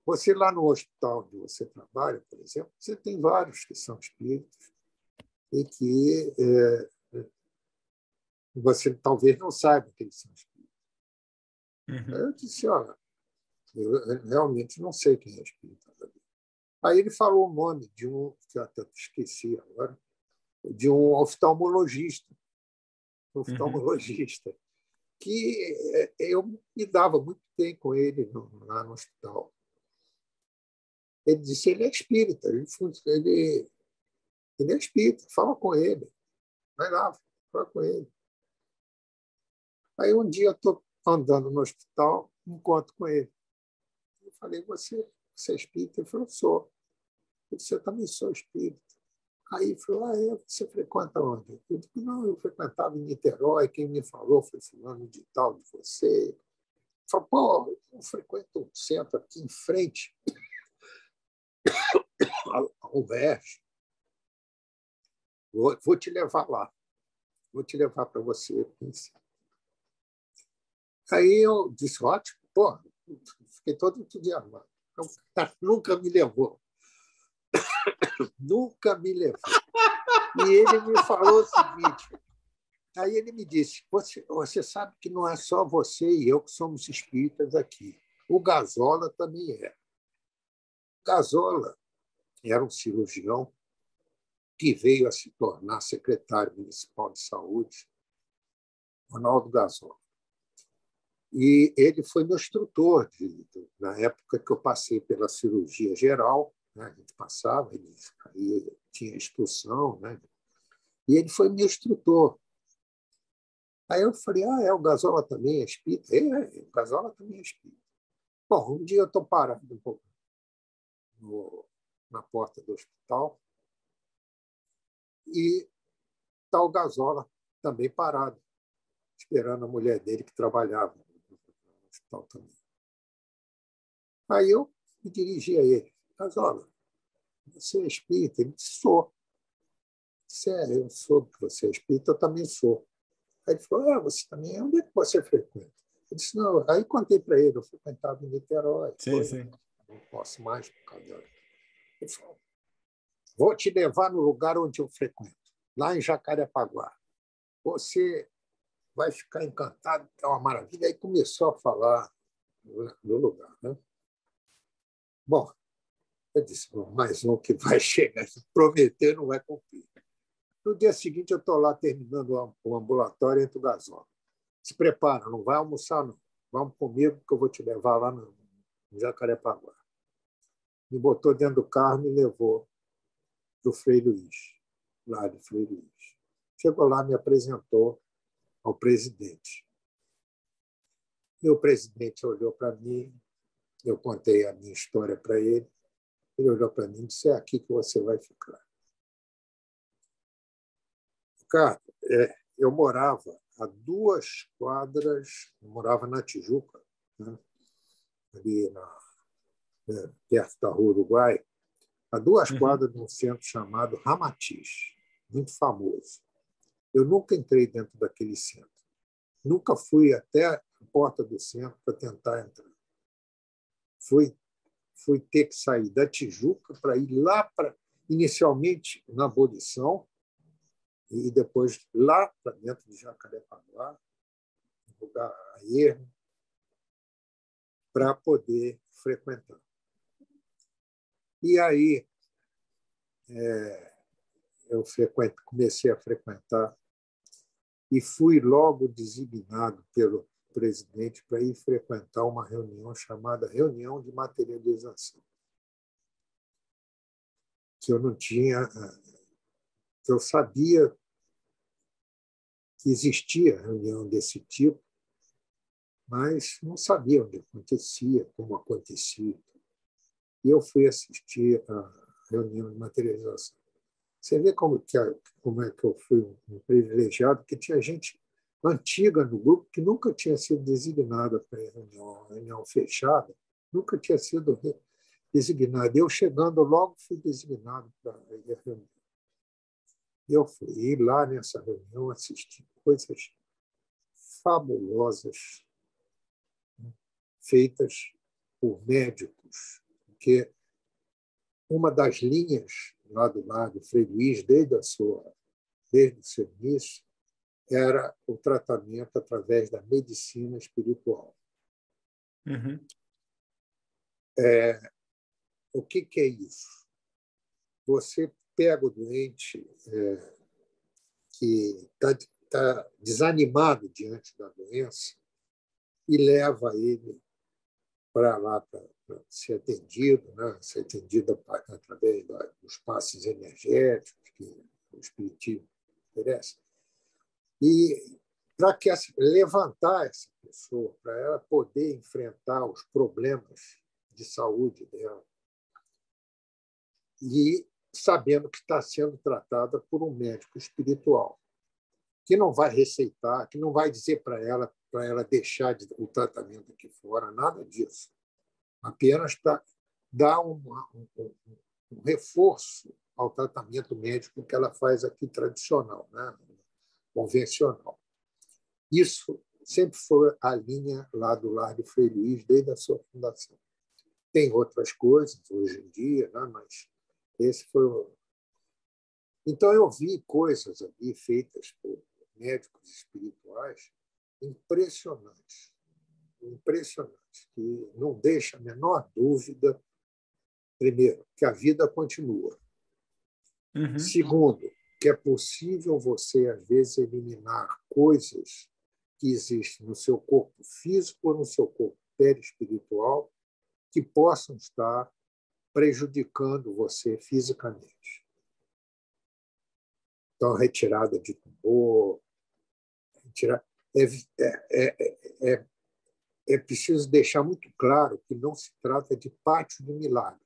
Você, lá no hospital onde você trabalha, por exemplo, você tem vários que são espíritas e que é, você talvez não saiba que eles são espíritas. Uhum. Eu disse: olha, eu realmente não sei quem é espírita. Aí ele falou o nome de um, que eu até esqueci agora, de um oftalmologista oftalmologista, uhum. que eh, eu me dava muito bem com ele no, lá no hospital. Ele disse: ele é espírita, ele, ele, é espírita, fala com ele. Vai lá, fala com ele. Aí um dia eu estou andando no hospital, encontro com ele. Eu falei: você, você é espírita? Ele falou: sou. Eu disse: eu também sou espírita. Aí falou, ah, é, você frequenta onde? Eu disse, não, eu frequentava em Niterói, quem me falou foi fulano de tal de você. Falou, pô, eu frequento um centro aqui em frente ao verso. Vou, vou te levar lá. Vou te levar para você Aí eu disse, ótimo, pô, fiquei todo entusiasmado. O cara nunca me levou. Nunca me levou. E ele me falou o seguinte: aí ele me disse, você, você sabe que não é só você e eu que somos espíritas aqui. O Gazola também é. Gazola era um cirurgião que veio a se tornar secretário municipal de saúde, Ronaldo Gazola. E ele foi meu instrutor de, de, na época que eu passei pela cirurgia geral né? a gente passava, ele aí tinha instrução, né? e ele foi meu instrutor. Aí eu falei, ah, é, o Gasola também é espírita? É, é o Gasola também é espírita. Bom, um dia eu estou parado um pouco no, na porta do hospital e está o Gasola também parado, esperando a mulher dele que trabalhava no hospital também. Aí eu me dirigi a ele. Mas, olha, você é espírita? Ele disse, sou. Sério, eu sou que você é espírita, eu também sou. Aí ele falou, ah, você também é? Onde é que você frequenta? Eu disse, não. Aí contei para ele, eu frequentava em Niterói. Sim, sim. Não posso mais por causa dela. Ele falou, vou te levar no lugar onde eu frequento, lá em Jacarepaguá. Você vai ficar encantado, é uma maravilha. Aí começou a falar no lugar. Né? Bom, eu disse, mais um que vai chegar, prometer não vai cumprir. No dia seguinte, eu estou lá terminando o ambulatório entre o gasóleo. Se prepara, não vai almoçar, não. Vamos comigo, que eu vou te levar lá no Jacarepaguá. Me botou dentro do carro e me levou para o Frei Luiz, lá de Frei Luiz. Chegou lá, me apresentou ao presidente. E o presidente olhou para mim, eu contei a minha história para ele, ele olhou para mim e disse: É aqui que você vai ficar. Ricardo, é, eu morava a duas quadras, morava na Tijuca, né? ali na, é, perto da Rua Uruguai, a duas uhum. quadras de um centro chamado Ramatiz, muito famoso. Eu nunca entrei dentro daquele centro. Nunca fui até a porta do centro para tentar entrar. Fui, fui ter que sair da Tijuca para ir lá para, inicialmente, na abolição, e depois lá para dentro de Jacarepaguá, lugar a erro, para poder frequentar. E aí é, eu comecei a frequentar e fui logo designado pelo presidente para ir frequentar uma reunião chamada Reunião de Materialização, que eu não tinha, que eu sabia que existia reunião desse tipo, mas não sabia onde acontecia, como acontecia. E eu fui assistir a reunião de materialização. Você vê como, que, como é que eu fui um privilegiado, que tinha gente antiga no grupo que nunca tinha sido designada para reunião, reunião fechada, nunca tinha sido designada. Eu, chegando logo, fui designado para a reunião. Eu fui lá nessa reunião assistir coisas fabulosas né, feitas por médicos, porque uma das linhas lá do lado Frei Luiz, desde, a sua, desde o seu início, era o tratamento através da medicina espiritual. Uhum. É, o que, que, é isso? Você pega o doente é, que está tá desanimado diante da doença e leva ele para lá para ser atendido, né? ser atendido através dos passes energéticos que o Espiritismo oferece. E para que levantar essa pessoa, para ela poder enfrentar os problemas de saúde dela. E sabendo que está sendo tratada por um médico espiritual, que não vai receitar, que não vai dizer para ela para ela deixar o tratamento aqui fora, nada disso apenas para dar um, um, reforço ao tratamento médico que ela faz aqui tradicional, né? convencional. Isso sempre foi a linha lá do Lar de Frei Luiz, desde a sua fundação. Tem outras coisas hoje em dia, né? mas esse foi o... Então, eu vi coisas ali feitas por médicos espirituais impressionantes impressionante, que não deixa a menor dúvida, primeiro, que a vida continua. Uhum. Segundo, que é possível você, às vezes, eliminar coisas que existem no seu corpo físico ou no seu corpo perispiritual que possam estar prejudicando você fisicamente. Então, retirada de tumor, retirar, é, é, é, é é preciso deixar muito claro que não se trata de pátio de milagres.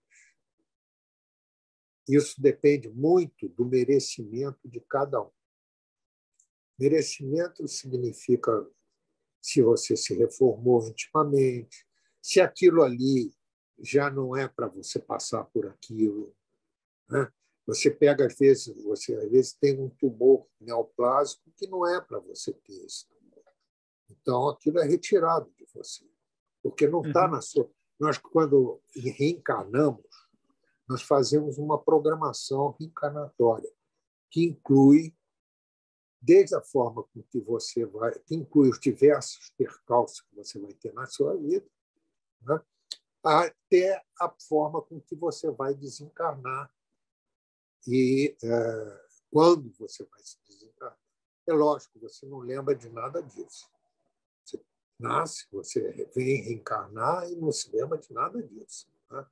Isso depende muito do merecimento de cada um. Merecimento significa se você se reformou intimamente, se aquilo ali já não é para você passar por aquilo. Né? Você pega, às vezes, você às vezes tem um tumor neoplásico que não é para você ter tumor. Então, aquilo é retirado você, porque não está uhum. na sua. Nós, quando reencarnamos, nós fazemos uma programação reencarnatória que inclui desde a forma com que você vai, que inclui os diversos percalços que você vai ter na sua vida, né? até a forma com que você vai desencarnar e é, quando você vai se desencarnar. É lógico, você não lembra de nada disso nasce, você vem reencarnar e não se lembra de nada disso. Né?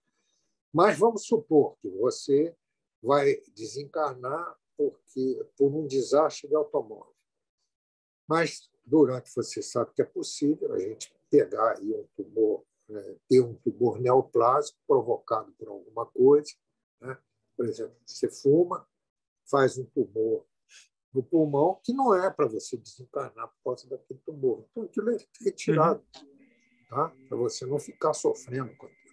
Mas vamos supor que você vai desencarnar porque por um desastre de automóvel. Mas durante você sabe que é possível a gente pegar aí um tumor, né, ter um tumor neoplásico provocado por alguma coisa, né? por exemplo, você fuma, faz um tumor no pulmão que não é para você desencarnar por causa daquele tumor. Então aquilo é retirado, tá? para você não ficar sofrendo com aquilo.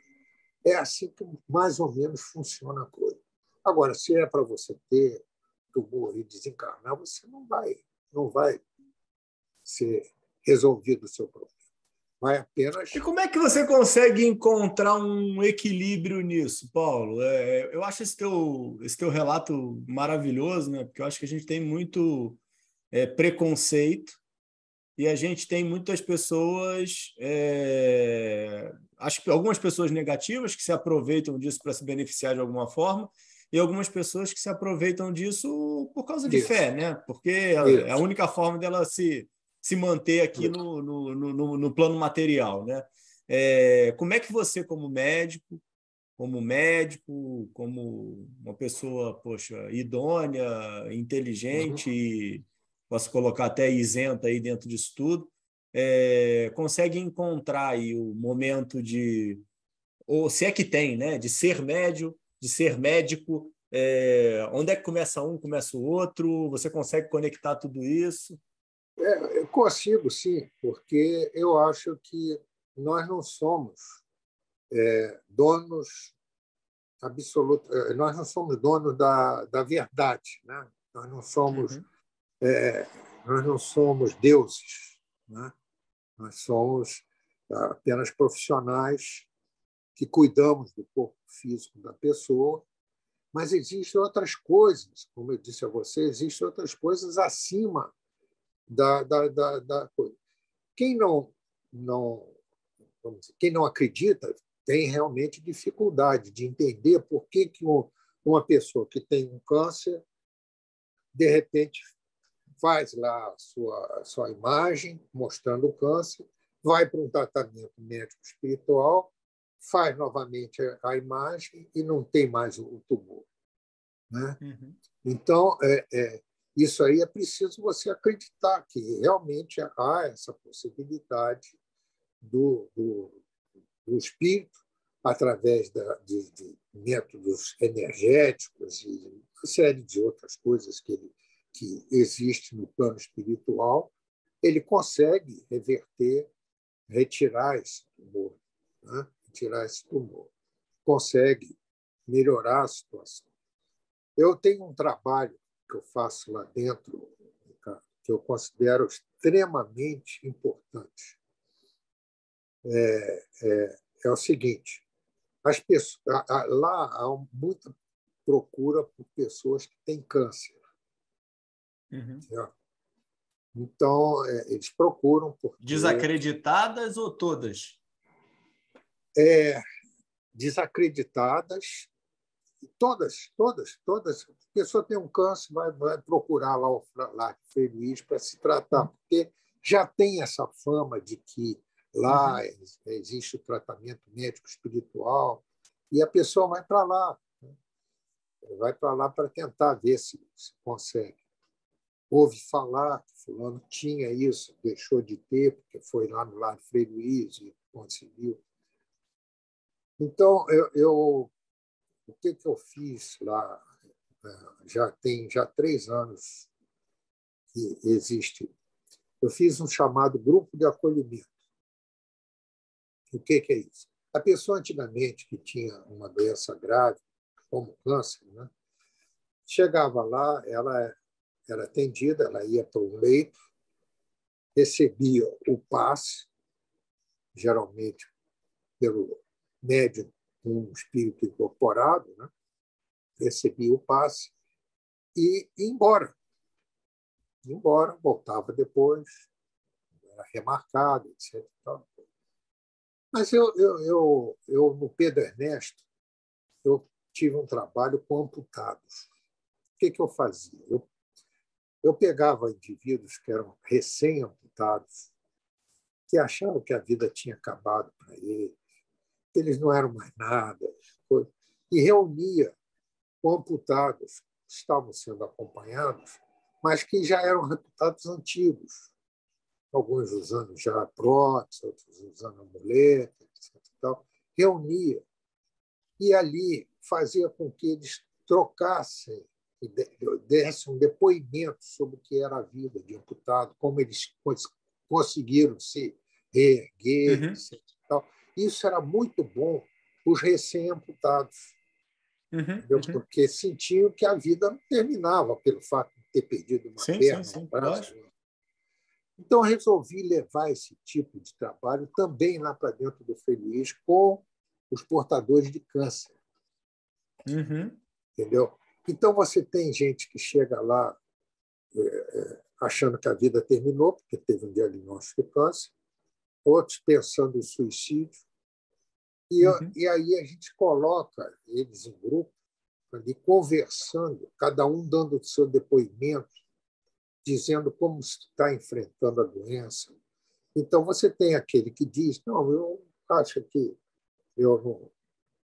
É assim que mais ou menos funciona a coisa. Agora, se é para você ter tumor e desencarnar, você não vai, não vai ser resolvido o seu problema. Vai apenas. E como é que você consegue encontrar um equilíbrio nisso, Paulo? É, eu acho esse teu, esse teu relato maravilhoso, né? porque eu acho que a gente tem muito é, preconceito e a gente tem muitas pessoas, é, acho que algumas pessoas negativas que se aproveitam disso para se beneficiar de alguma forma, e algumas pessoas que se aproveitam disso por causa de Isso. fé, né? Porque é a única forma dela se, se manter aqui no, no, no, no, plano material, né? É, como é que você, como médico, como médico, como uma pessoa, poxa, idônea, inteligente, uhum. posso colocar até isenta aí dentro disso tudo, é, consegue encontrar aí o momento de, ou se é que tem, né, de ser médio de ser médico? É, onde é que começa um, começa o outro? Você consegue conectar tudo isso? É, eu consigo, sim, porque eu acho que nós não somos é, donos absolutos, é, nós não somos donos da, da verdade, né? Nós não somos, uhum. é, nós não somos deuses, né? Nós somos apenas profissionais que cuidamos do corpo físico da pessoa, mas existem outras coisas, como eu disse a você, existem outras coisas acima da, da, da, da coisa. Quem não, não, dizer, quem não acredita tem realmente dificuldade de entender por que, que uma pessoa que tem um câncer, de repente, faz lá a sua, a sua imagem mostrando o câncer, vai para um tratamento médico espiritual faz novamente a imagem e não tem mais o tumor. Né? Uhum. Então, é, é, isso aí é preciso você acreditar que realmente há essa possibilidade do, do, do espírito, através da, de, de, métodos energéticos e uma série de outras coisas que, ele, que existe no plano espiritual, ele consegue reverter, retirar esse tumor. Né? tirar esse tumor, consegue melhorar a situação. Eu tenho um trabalho que eu faço lá dentro, que eu considero extremamente importante. É, é, é o seguinte: as pessoas, lá há muita procura por pessoas que têm câncer. Uhum. Então, é, eles procuram. Porque... Desacreditadas ou todas? é, desacreditadas, todas, todas, todas. A pessoa tem um câncer, vai, vai procurar lá o lá feliz para se tratar, porque já tem essa fama de que lá uhum. existe o tratamento médico espiritual e a pessoa vai para lá, né? vai para lá para tentar ver se, se consegue. Ouve falar que fulano tinha isso, deixou de ter, porque foi lá no lado Frei Luiz e conseguiu. Então, eu, eu, o que, que eu fiz lá? É, já tem já três anos que existe. Eu fiz um chamado grupo de acolhimento. O que, que é isso? A pessoa antigamente que tinha uma doença grave, como câncer, né? chegava lá, ela era atendida, ela ia para o leito, recebia o passe, geralmente pelo médium com um espírito incorporado, né? recebia o passe e ia embora. Ia embora, voltava depois, era remarcado, etc. Mas eu, eu, eu, eu, no Pedro Ernesto, eu tive um trabalho com amputados. O que, que eu fazia? Eu, eu pegava indivíduos que eram recém-amputados, que achavam que a vida tinha acabado para eles, eles não eram mais nada. e reunia computados que estavam sendo acompanhados, mas que já eram reputados antigos, alguns usando já prótese, outros usando amuleta, etc. Tal. Reunia e ali fazia com que eles trocassem e dessem um depoimento sobre o que era a vida de amputado, como eles conseguiram se reerguer, uhum. etc. Isso era muito bom para os recém-amputados, uhum. uhum. porque sentiam que a vida não terminava pelo fato de ter perdido uma sim, perna, sim, sim, um braço. Então, resolvi levar esse tipo de trabalho também lá para dentro do Feliz com os portadores de câncer. Uhum. Entendeu? Então, você tem gente que chega lá é, é, achando que a vida terminou, porque teve um diagnóstico de câncer, outros pensando em suicídio. E, uhum. e aí a gente coloca eles em grupo, ali conversando, cada um dando o seu depoimento, dizendo como está enfrentando a doença. Então, você tem aquele que diz: Não, eu acho que eu não,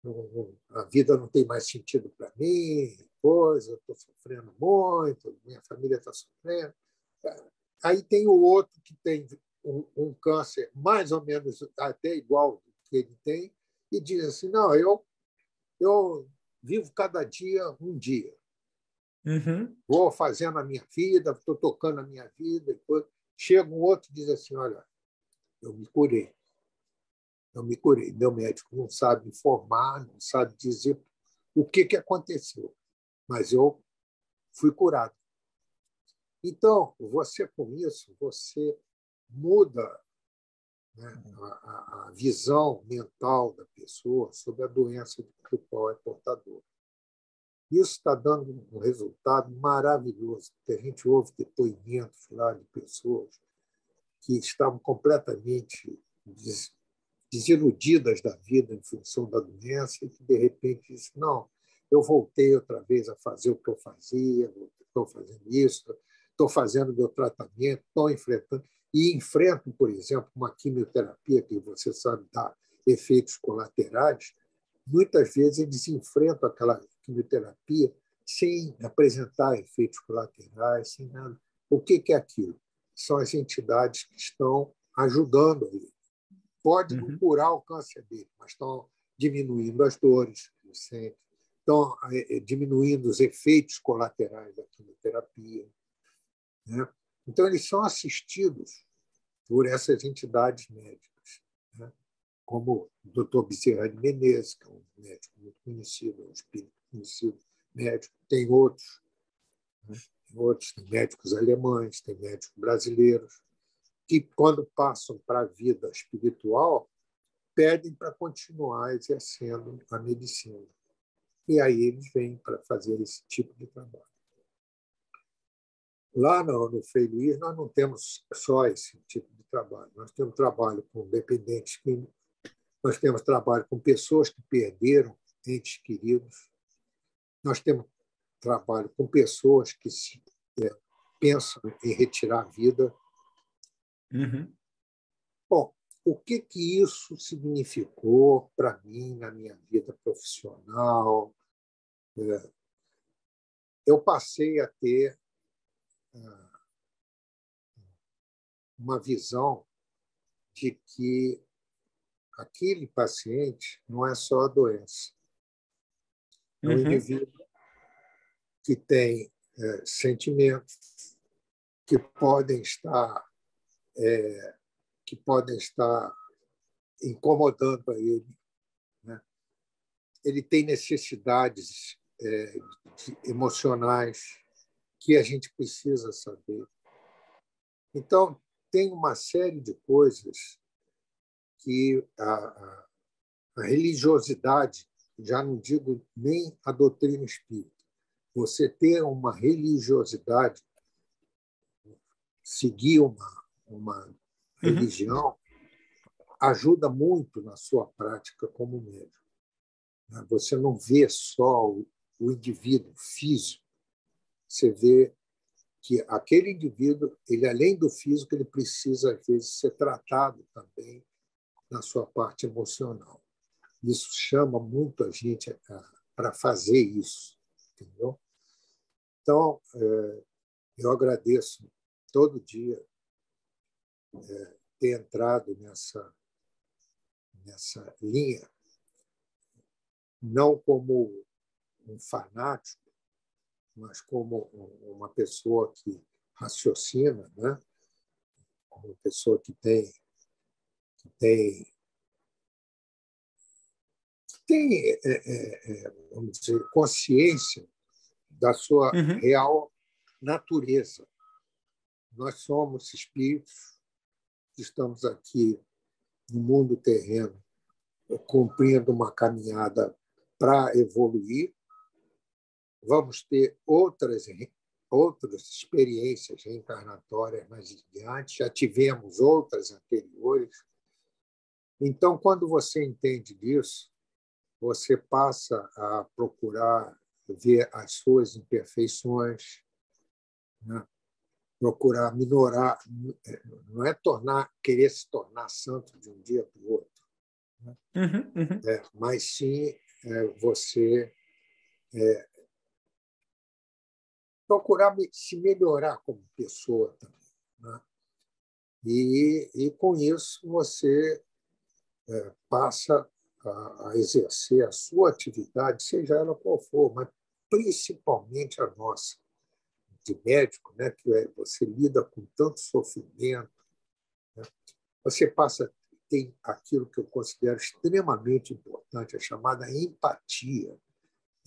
não, não, a vida não tem mais sentido para mim, coisa, estou sofrendo muito, minha família está sofrendo. Aí tem o outro que tem um, um, câncer mais ou menos até igual que ele tem e diz assim, não, eu, eu vivo cada dia um dia. Uhum. Vou fazendo a minha vida, estou tocando a minha vida. Depois chega um outro e diz assim, olha, eu me curei. Eu me curei. Meu médico não sabe informar, não sabe dizer o que, que aconteceu, mas eu fui curado. Então, você com isso, você muda né, a, a, visão mental da pessoa sobre a doença do qual é portador. Isso está dando um resultado maravilhoso, porque a gente ouve depoimentos lá de pessoas que estavam completamente desiludidas da vida em função da doença e que, de repente, dizem, não, eu voltei outra vez a fazer o que eu fazia, estou fazendo isso, estou fazendo meu tratamento, estou enfrentando, e enfrentam, por exemplo, uma quimioterapia que você sabe dá efeitos colaterais, muitas vezes eles enfrentam aquela quimioterapia sem apresentar efeitos colaterais, sem nada. O que é aquilo? São as entidades que estão ajudando ele pode uhum. curar o câncer dele, mas estão diminuindo as dores que ele sente, estão é, é, diminuindo os efeitos colaterais da quimioterapia. Né? Então, eles são assistidos por essas entidades médicas, né? como o Dr. Bezerra de Menezes, que é um médico muito conhecido, um espírito conhecido médico, tem outros, né? tem outros, tem médicos alemães, tem médicos brasileiros, que, quando passam para a vida espiritual, pedem para continuar exercendo a medicina. E aí eles vêm para fazer esse tipo de trabalho. Lá no, no Frei Luiz, nós não temos só esse tipo de trabalho. Nós temos trabalho com dependentes químicos, nós temos trabalho com pessoas que perderam entes queridos, nós temos trabalho com pessoas que se, é, pensam em retirar a vida Uhum. Bom, o que, que isso significou para mim na minha vida profissional? É, eu passei a ter uma visão de que aquele paciente não é só a doença. É um uhum. indivíduo que tem é, sentimentos que podem estar é, que podem estar incomodando a ele. Né? Ele tem necessidades é, emocionais que a gente precisa saber. Então, tem uma série de coisas que a, a, a religiosidade, já não digo nem a doutrina espírita, você ter uma religiosidade, seguir uma, uma uhum. religião, ajuda muito na sua prática como médico. Né? Você não vê só o indivíduo físico, você vê que aquele indivíduo, ele além do físico, ele precisa às vezes ser tratado também na sua parte emocional. Isso chama muito a gente para fazer isso. Entendeu? Então, é, eu agradeço todo dia é, ter entrado nessa, nessa linha, não como um fanático, mas como uma pessoa que raciocina, né? uma pessoa que tem, que tem, que tem é, é, é, vamos dizer, consciência da sua uhum. real natureza. Nós somos espíritos que estamos aqui no mundo terreno, cumprindo uma caminhada para evoluir. Vamos ter outras outras experiências reencarnatórias mais adiante, já tivemos outras anteriores. Então, quando você entende disso, você passa a procurar ver as suas imperfeições, né? procurar minorar, não é tornar, querer se tornar santo de um dia para o outro, né? uhum, uhum. É, mas sim é, você é, procurar se melhorar como pessoa também. Né? E, e com isso você é, passa a, a, exercer a sua atividade, seja ela qual for, mas principalmente a nossa, de médico, né? que é, você lida com tanto sofrimento, né? você passa tem aquilo que eu considero extremamente importante, a chamada empatia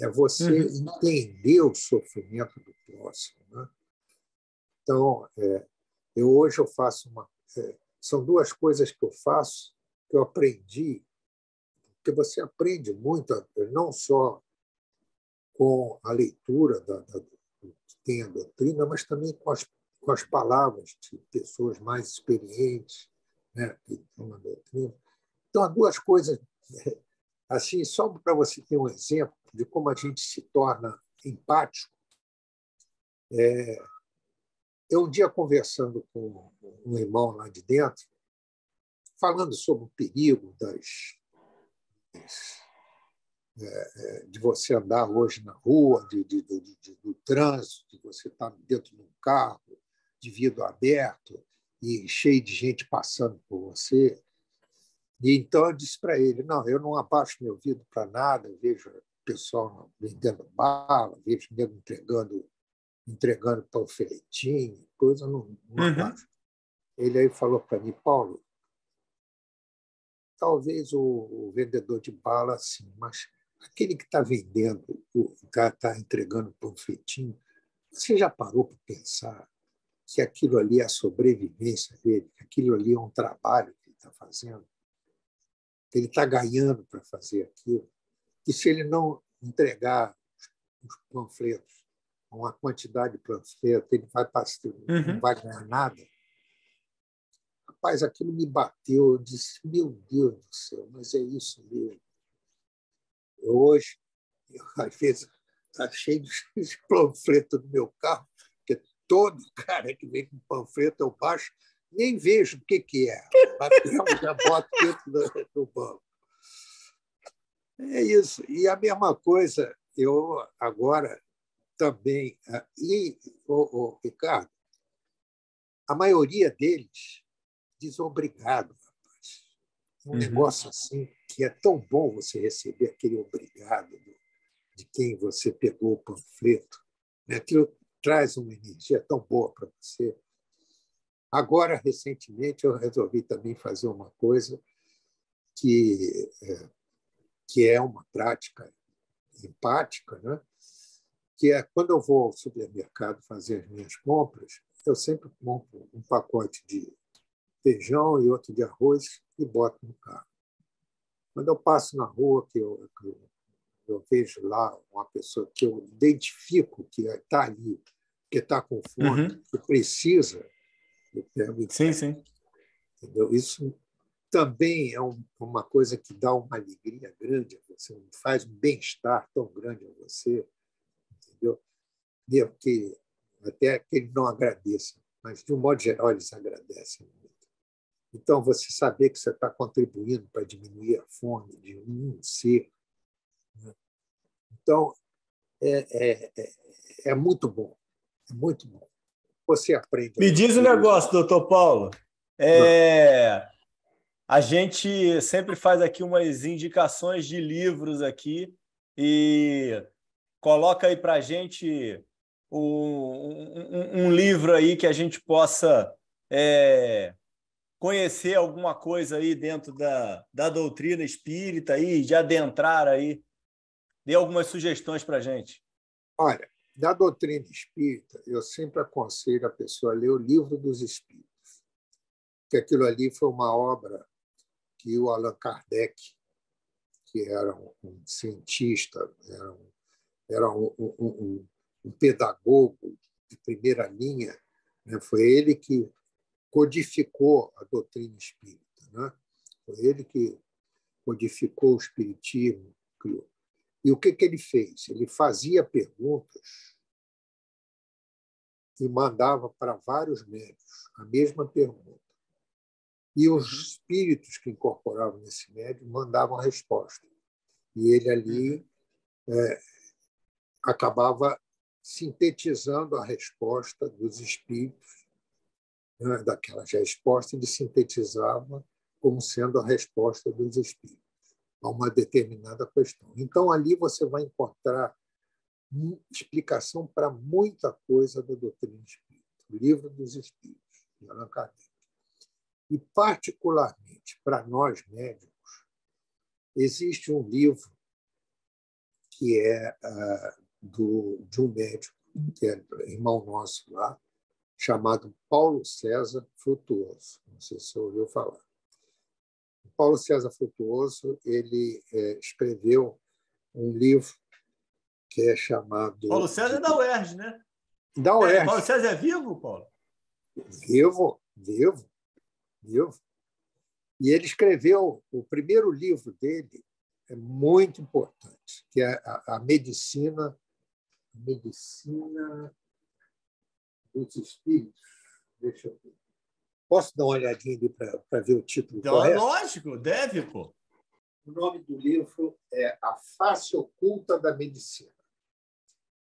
é você uhum. entender o sofrimento do próximo. Né? Então, é, eu hoje eu faço uma. É, são duas coisas que eu faço que eu aprendi, porque você aprende muito, não só com a leitura da, da, que tem a doutrina, mas também com as, com as palavras de pessoas mais experientes né, que estão doutrina. Então, há duas coisas, assim, só para você ter um exemplo, de como a gente se torna empático. É, eu um dia conversando com um irmão lá de dentro, falando sobre o perigo das, é, é de você andar hoje na rua, de, de, de do trânsito, de você estar dentro de um carro, de vidro aberto e cheio de gente passando por você. E então eu disse para ele: não, eu não abaixo meu vidro para nada, eu vejo pessoal vendendo bala, vejo nego entregando, entregando panfletinho, coisa não, não uhum. Ele aí falou para mim, Paulo, talvez o, o, vendedor de bala, sim, mas aquele que está vendendo, está tá entregando panfletinho, você já parou para pensar que aquilo ali é a sobrevivência dele, que aquilo ali é um trabalho que ele está fazendo, que ele está ganhando para fazer aquilo? Que se ele não entregar os panfletos, uma quantidade de panfletos, ele vai passar, uhum. não vai ganhar nada. Rapaz, aquilo me bateu. Eu disse, meu Deus do céu, mas é isso mesmo. Eu, hoje, eu, às vezes, está cheio de panfleto no meu carro, porque todo cara que vem com panfleto eu baixo, nem vejo o que, que é. Bateu, já boto dentro do, do banco. É isso. E a mesma coisa, eu agora também. Ah, e, o, o Ricardo, a maioria deles diz obrigado, rapaz. Um uhum. negócio assim que é tão bom você receber aquele obrigado de quem você pegou o panfleto. Né? Aquilo traz uma energia tão boa para você. Agora, recentemente, eu resolvi também fazer uma coisa que é, que é uma prática empática, né? que é quando eu vou ao supermercado fazer as minhas compras, eu sempre compro um pacote de feijão e outro de arroz e boto no carro. Quando eu passo na rua, que eu, que eu, eu vejo lá uma pessoa que eu identifico que está ali, que está com fome, uhum. que precisa, eu pego Sim, sim. Entendeu? Isso também é um, uma coisa que dá uma alegria grande a você, faz um bem-estar tão grande a você, entendeu? Mesmo que até que ele não agradeça, mas de um modo geral eles agradecem muito. Então você saber que você está contribuindo para diminuir a fome de um ser, né? Então, é, é, é, é muito bom. É muito bom. Você aprende. Me diz um negócio, doutor Paulo. É, a gente sempre faz aqui umas indicações de livros aqui e coloca aí para a gente um, um, um, livro aí que a gente possa é, conhecer alguma coisa aí dentro da, da doutrina espírita aí, de adentrar aí. Dê algumas sugestões para a gente. Olha, da doutrina espírita, eu sempre aconselho a pessoa a ler o livro dos espíritos, que aquilo ali foi uma obra que o Allan Kardec, que era um cientista, era um, era um, um, um pedagogo de primeira linha, né? foi ele que codificou a doutrina espírita. Né? Foi ele que codificou o espiritismo, criou. E o que, que ele fez? Ele fazia perguntas e mandava para vários médios a mesma pergunta. E os uhum. espíritos que incorporavam nesse médium mandavam a resposta. E ele ali uhum. é, acabava sintetizando a resposta dos espíritos, né, daquelas respostas, ele sintetizava como sendo a resposta dos espíritos a uma determinada questão. Então, ali você vai encontrar explicação para muita coisa da doutrina espírita, o livro dos espíritos, de Allan Kardec. E, particularmente para nós médicos, existe um livro que é uh, do, de um médico, que é irmão nosso lá, chamado Paulo César Frutuoso. Não sei se você ouviu falar. O Paulo César Frutuoso ele é, escreveu um livro que é chamado. Paulo César é da UERJ, né? Da UERJ. É, Paulo César é vivo, Paulo? Vivo, vivo viu? E ele escreveu o primeiro livro dele, é muito importante, que é a, a medicina, medicina dos espíritos. Deixa eu ver. Posso dar uma olhadinha ali para ver o título? Então, correto? Lógico, deve, pô. O nome do livro é A Face Oculta da Medicina.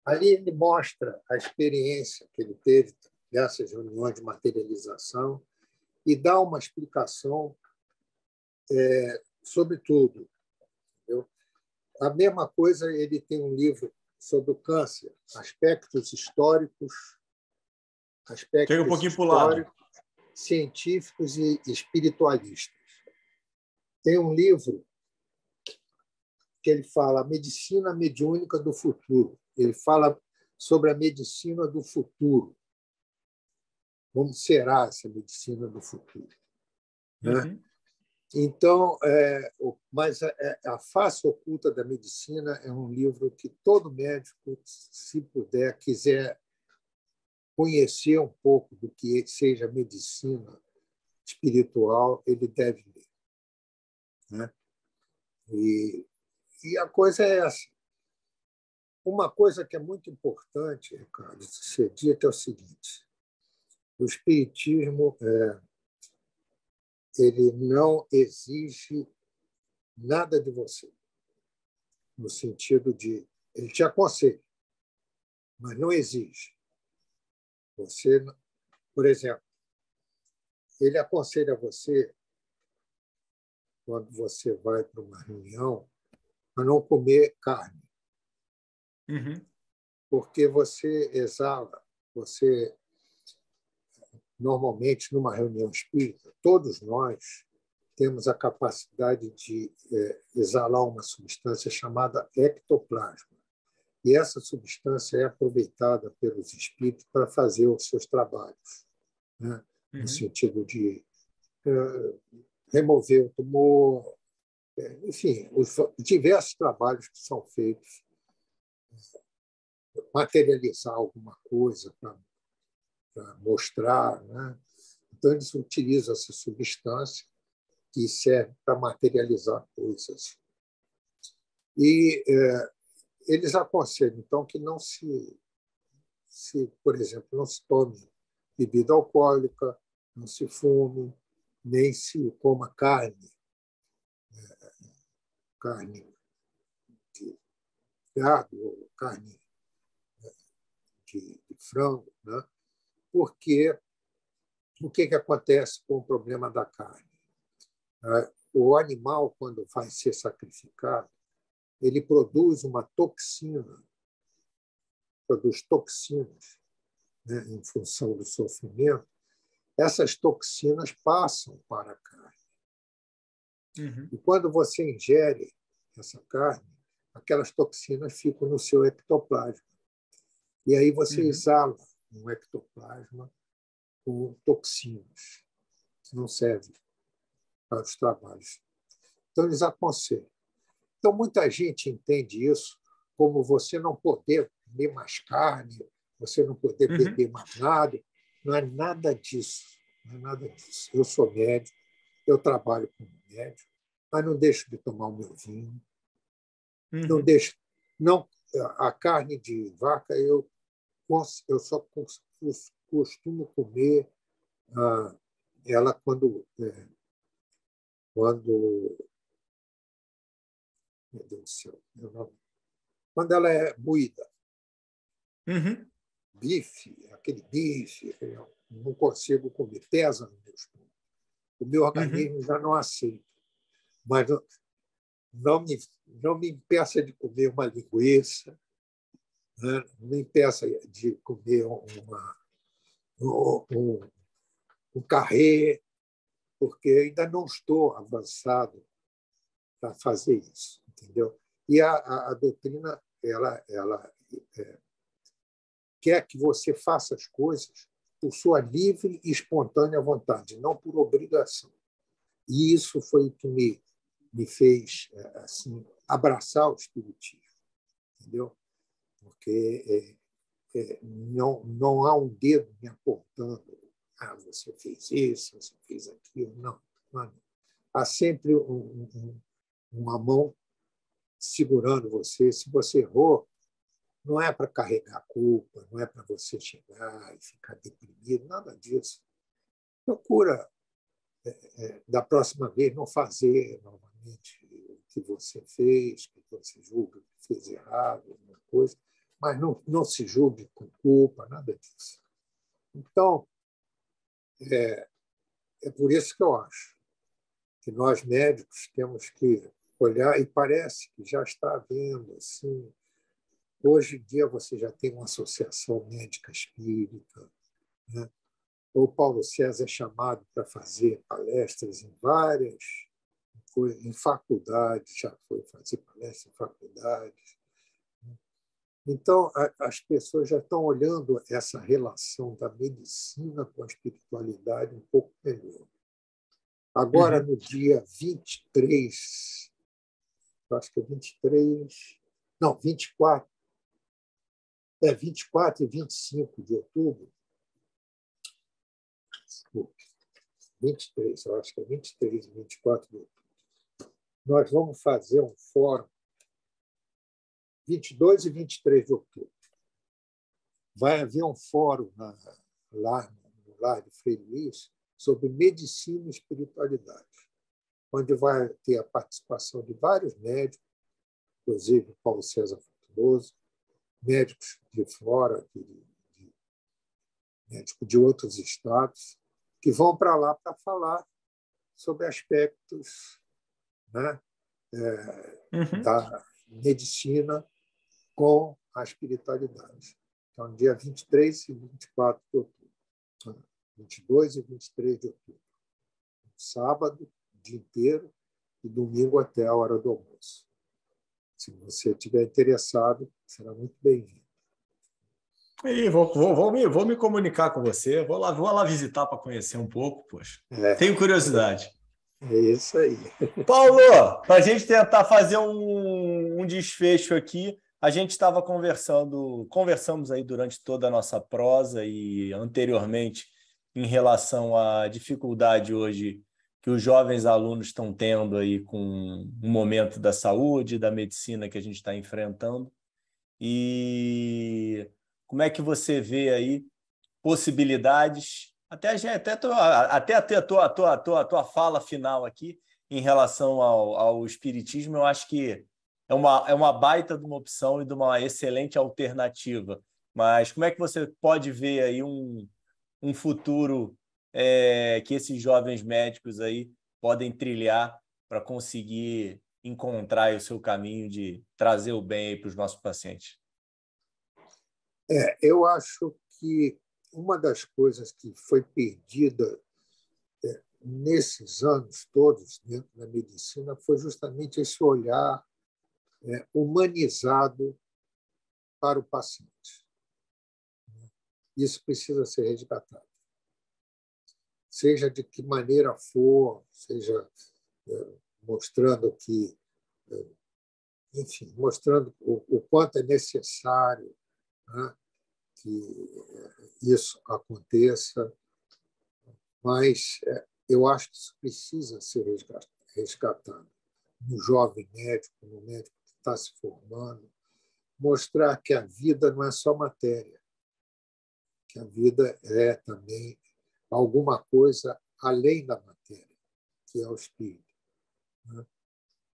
Ali ele mostra a experiência que ele teve nessas reuniões de materialização e dá uma explicação é, sobre tudo. Entendeu? A mesma coisa, ele tem um livro sobre o câncer, aspectos históricos, aspectos Chega um pouquinho históricos, científicos e espiritualistas. Tem um livro que ele fala a medicina mediúnica do futuro. Ele fala sobre a medicina do futuro como será essa medicina do futuro. Né? Uhum. Então, é, mas a, é, a, face oculta da medicina é um livro que todo médico, se puder, quiser conhecer um pouco do que seja medicina espiritual, ele deve ler. Né? E, e a coisa é essa. Uma coisa que é muito importante, Ricardo, ser dita é o seguinte: o espiritismo é, ele não exige nada de você, no sentido de ele te aconselha, mas não exige. Você, por exemplo, ele aconselha você quando você vai para uma reunião a não comer carne, uhum. porque você exala, você normalmente, numa reunião espírita, todos nós temos a capacidade de é, exalar uma substância chamada ectoplasma. E essa substância é aproveitada pelos espíritos para fazer os seus trabalhos, né? uhum. no sentido de é, remover o tumor, é, enfim, os diversos trabalhos que são feitos, materializar alguma coisa para para mostrar. Né? Então, eles utilizam essa substância que serve para materializar coisas. E é, eles aconselham, então, que não se, se, por exemplo, não se tome bebida alcoólica, não se fume, nem se coma carne, é, carne de gado carne né, de, de frango, né? Porque o que, que acontece com o problema da carne? É, o animal, quando vai ser sacrificado, ele produz uma toxina, produz toxinas né, em função do sofrimento. Essas toxinas passam para a carne. Uhum. E quando você ingere essa carne, aquelas toxinas ficam no seu ectoplasma. E aí você uhum. exala um ectoplasma com toxinas, que não serve para os trabalhos. Então, eles aconselham. Então, muita gente entende isso como você não poder comer mais carne, você não poder uhum. beber mais nada. Não é nada disso. Não é nada disso. Eu sou médico, eu trabalho como médico, mas não deixo de tomar o meu vinho. Uhum. Não deixo. Não, a carne de vaca eu, eu só costumo comer ah, ela quando, é, quando meu Deus do céu, quando ela é moída. Uhum. Bife, aquele bife, eu não consigo comer, pesa no meu estômago. O meu uhum. organismo uhum. já não aceita. Mas não me, não me impeça de comer uma linguiça, né? me impeça de comer uma, um, um carré, porque ainda não estou avançado para fazer isso entendeu? E a, a, a doutrina ela, ela é, quer que você faça as coisas por sua livre e espontânea vontade, não por obrigação. E isso foi o que me, me fez é, assim abraçar o espiritismo, entendeu? Porque é, é, não, não há um dedo me apontando, ah, você fez isso, você fez aquilo, não. não. Há sempre um, um, uma mão segurando você. Se você errou, não é para carregar a culpa, não é para você chegar e ficar deprimido, nada disso. Procura, é, é, da próxima vez, não fazer novamente o que você fez, que você julga que fez errado, alguma coisa, mas não, não se julgue com culpa, nada disso. Então, é, é por isso que eu acho que nós médicos temos que olhar e parece que já está havendo assim hoje em dia você já tem uma associação médica espírita né? o Paulo César é chamado para fazer palestras em várias em faculdades já foi fazer palestras em faculdades? Então as pessoas já estão olhando essa relação da medicina com a espiritualidade um pouco melhor. Agora uhum. no dia 23 acho que é 23, não, 24, é 24 e 25 de outubro, desculpe, 23, eu acho que é 23 e 24 de outubro, nós vamos fazer um fórum 22 e 23 de outubro. Vai haver um fórum na, lá no lar de Frei Luiz sobre medicina e espiritualidade onde vai ter a participação de vários médicos, inclusive Paulo César Fortunoso, médicos de fora, de, de, médicos de outros estados, que vão para lá para falar sobre aspectos né, é, uhum. da medicina com a espiritualidade. Então, dia 23 e 24 de outubro. 22 e 23 de outubro. Sábado, dia inteiro e domingo até a hora do almoço. Se você estiver interessado, será muito bem-vindo. E vou, vou, vou, me, vou me comunicar com você, vou lá, vou lá visitar para conhecer um pouco, poxa. É, Tenho curiosidade. É isso aí. Paulo, para a gente tentar fazer um, um desfecho aqui, a gente estava conversando, conversamos aí durante toda a nossa prosa e anteriormente em relação à dificuldade hoje que os jovens alunos estão tendo aí com um momento da saúde, da medicina que a gente está enfrentando. E como é que você vê aí possibilidades, até, até, até, até a, tua, a, tua, a, tua, a tua fala final aqui em relação ao, ao espiritismo, eu acho que é uma, é uma baita de uma opção e de uma excelente alternativa. Mas como é que você pode ver aí um, um futuro é, que esses jovens médicos aí podem trilhar para conseguir encontrar o seu caminho de trazer o bem para os nossos pacientes? É, eu acho que uma das coisas que foi perdida é, nesses anos todos dentro da medicina foi justamente esse olhar humanizado para o paciente. Isso precisa ser resgatado. Seja de que maneira for, seja é, mostrando que, é, enfim, mostrando o, quanto é necessário né, que isso aconteça, mas é, eu acho que isso precisa ser resgatado no jovem médico, no médico está se formando, mostrar que a vida não é só matéria, que a vida é também alguma coisa além da matéria, que é o espírito. Né?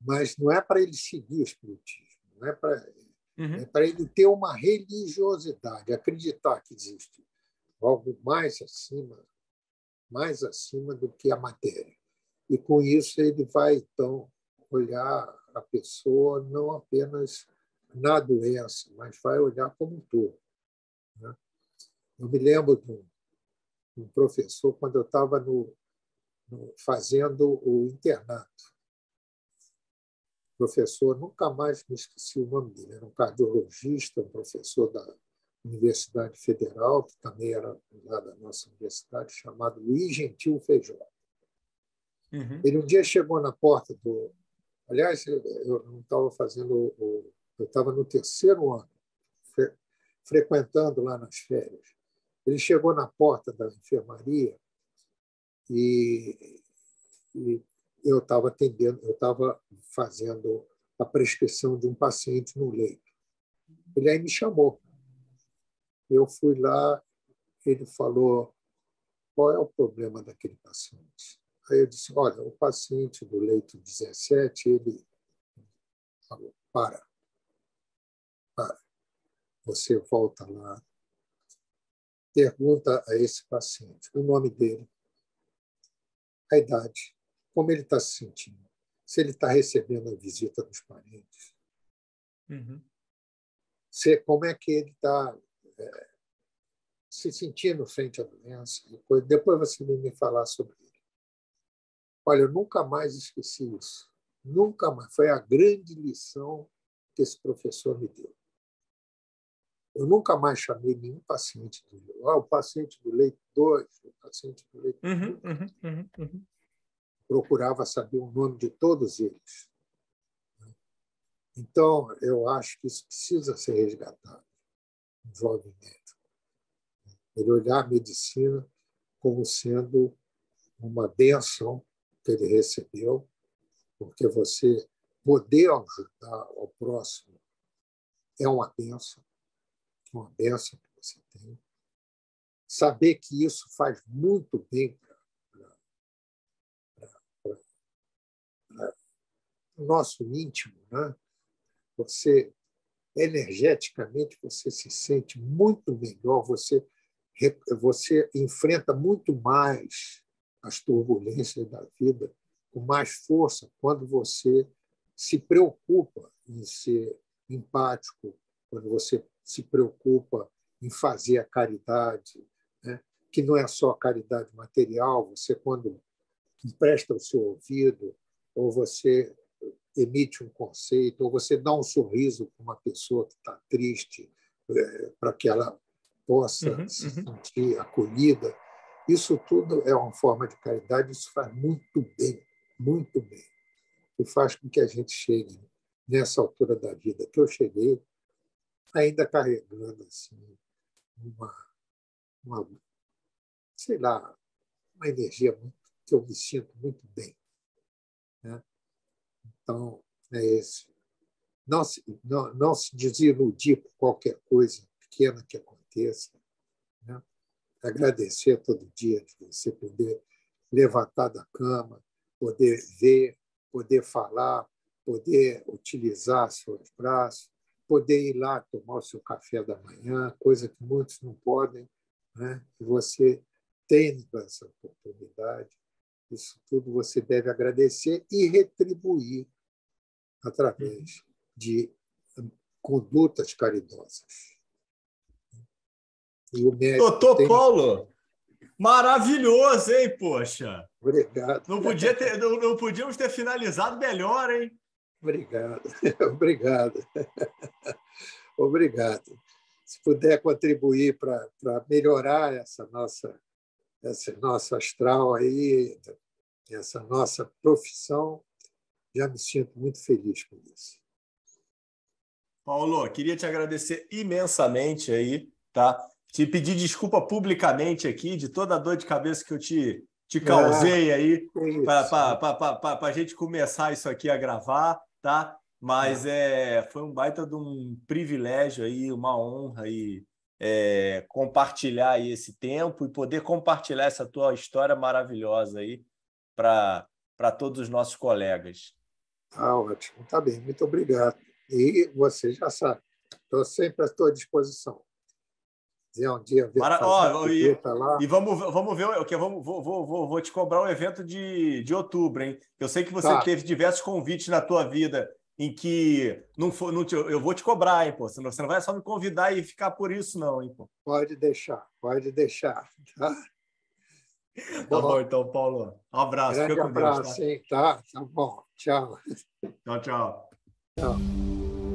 Mas não é para ele seguir o espiritismo, não é para uhum. é para ele ter uma religiosidade, acreditar que existe algo mais acima, mais acima do que a matéria. E com isso ele vai então olhar a pessoa não apenas na doença, mas vai olhar como um todo. Né? Eu me lembro de um, um professor quando eu estava no, no, fazendo o internato. Professor, nunca mais me esqueci o nome dele, era um cardiologista, um professor da Universidade Federal, que também era lá da nossa universidade, chamado Luiz Gentil Feijó. Uhum. Ele um dia chegou na porta do, Aliás, eu não estava fazendo. Eu estava no terceiro ano, frequentando lá nas férias. Ele chegou na porta da enfermaria e, e eu estava atendendo, eu estava fazendo a prescrição de um paciente no leito. Ele aí me chamou. Eu fui lá, ele falou qual é o problema daquele paciente. Aí eu disse, olha, o paciente do leito 17, ele falou, para, para. Você volta lá, pergunta a esse paciente o nome dele, a idade, como ele está se sentindo, se ele está recebendo a visita dos parentes, uhum. se, como é que ele está é, se sentindo frente à doença. Depois, depois você vem me falar sobre ele. Olha, eu nunca mais esqueci isso. Nunca mais. Foi a grande lição que esse professor me deu. Eu nunca mais chamei nenhum paciente do ah, o paciente do leito 2, o paciente do leito uhum, uhum, uhum, uhum, Procurava saber o nome de todos eles. Então, eu acho que isso precisa ser resgatado. Um jovem médico. Ele olhar a medicina como sendo uma benção que ele recebeu, porque você poder ajudar ao próximo é uma benção, uma benção que você tem. Saber que isso faz muito bem para o nosso íntimo, né? Você energeticamente você se sente muito melhor, você você enfrenta muito mais as turbulências da vida com mais força quando você se preocupa em ser empático, quando você se preocupa em fazer a caridade, né? que não é só a caridade material, você, quando empresta o seu ouvido, ou você emite um conceito, ou você dá um sorriso para uma pessoa que está triste, é, para que ela possa uhum, se uhum. sentir acolhida. Isso tudo é uma forma de caridade, isso faz muito bem, muito bem. E faz com que a gente chegue nessa altura da vida que eu cheguei, ainda carregando assim, uma, uma sei lá, uma energia muito, que eu me sinto muito bem. Né? Então, é esse. Não se, não, não se desiludir por qualquer coisa pequena que aconteça. Agradecer todo dia de você poder levantar da cama, poder ver, poder falar, poder utilizar seus braços, poder ir lá tomar o seu café da manhã, coisa que muitos não podem, né? e você tem essa oportunidade. Isso tudo você deve agradecer e retribuir através de condutas caridosas. Doutor tem... Paulo, maravilhoso, hein, poxa? Obrigado. Não, podia ter, não, não podíamos ter finalizado melhor, hein? Obrigado, obrigado. Obrigado. Se puder contribuir para melhorar essa nossa, esse nosso astral aí, essa nossa profissão, já me sinto muito feliz com isso. Paulo, queria te agradecer imensamente aí, tá? Te pedir desculpa publicamente aqui de toda a dor de cabeça que eu te, te causei é, aí para a gente começar isso aqui a gravar, tá? Mas é. é, foi um baita de um privilégio aí, uma honra aí é, compartilhar aí esse tempo e poder compartilhar essa tua história maravilhosa aí para todos os nossos colegas. Ah, ótimo, tá bem, muito obrigado. E você já sabe, estou sempre à tua disposição. Um dia ver Mara... oh, e, lá. e vamos, vamos ver o que vamos vou, vou, vou, vou te cobrar um evento de, de outubro, hein? Eu sei que você tá. teve diversos convites na tua vida em que não for, não te, eu vou te cobrar, hein, pô. Você não, você não vai só me convidar e ficar por isso, não, hein, pô. Pode deixar, pode deixar, tá? Tá bom, então, Paulo. Um abraço. Grande abraço, Deus, tá? Hein, tá? Tá bom. Tchau. Tchau, tchau. Tchau.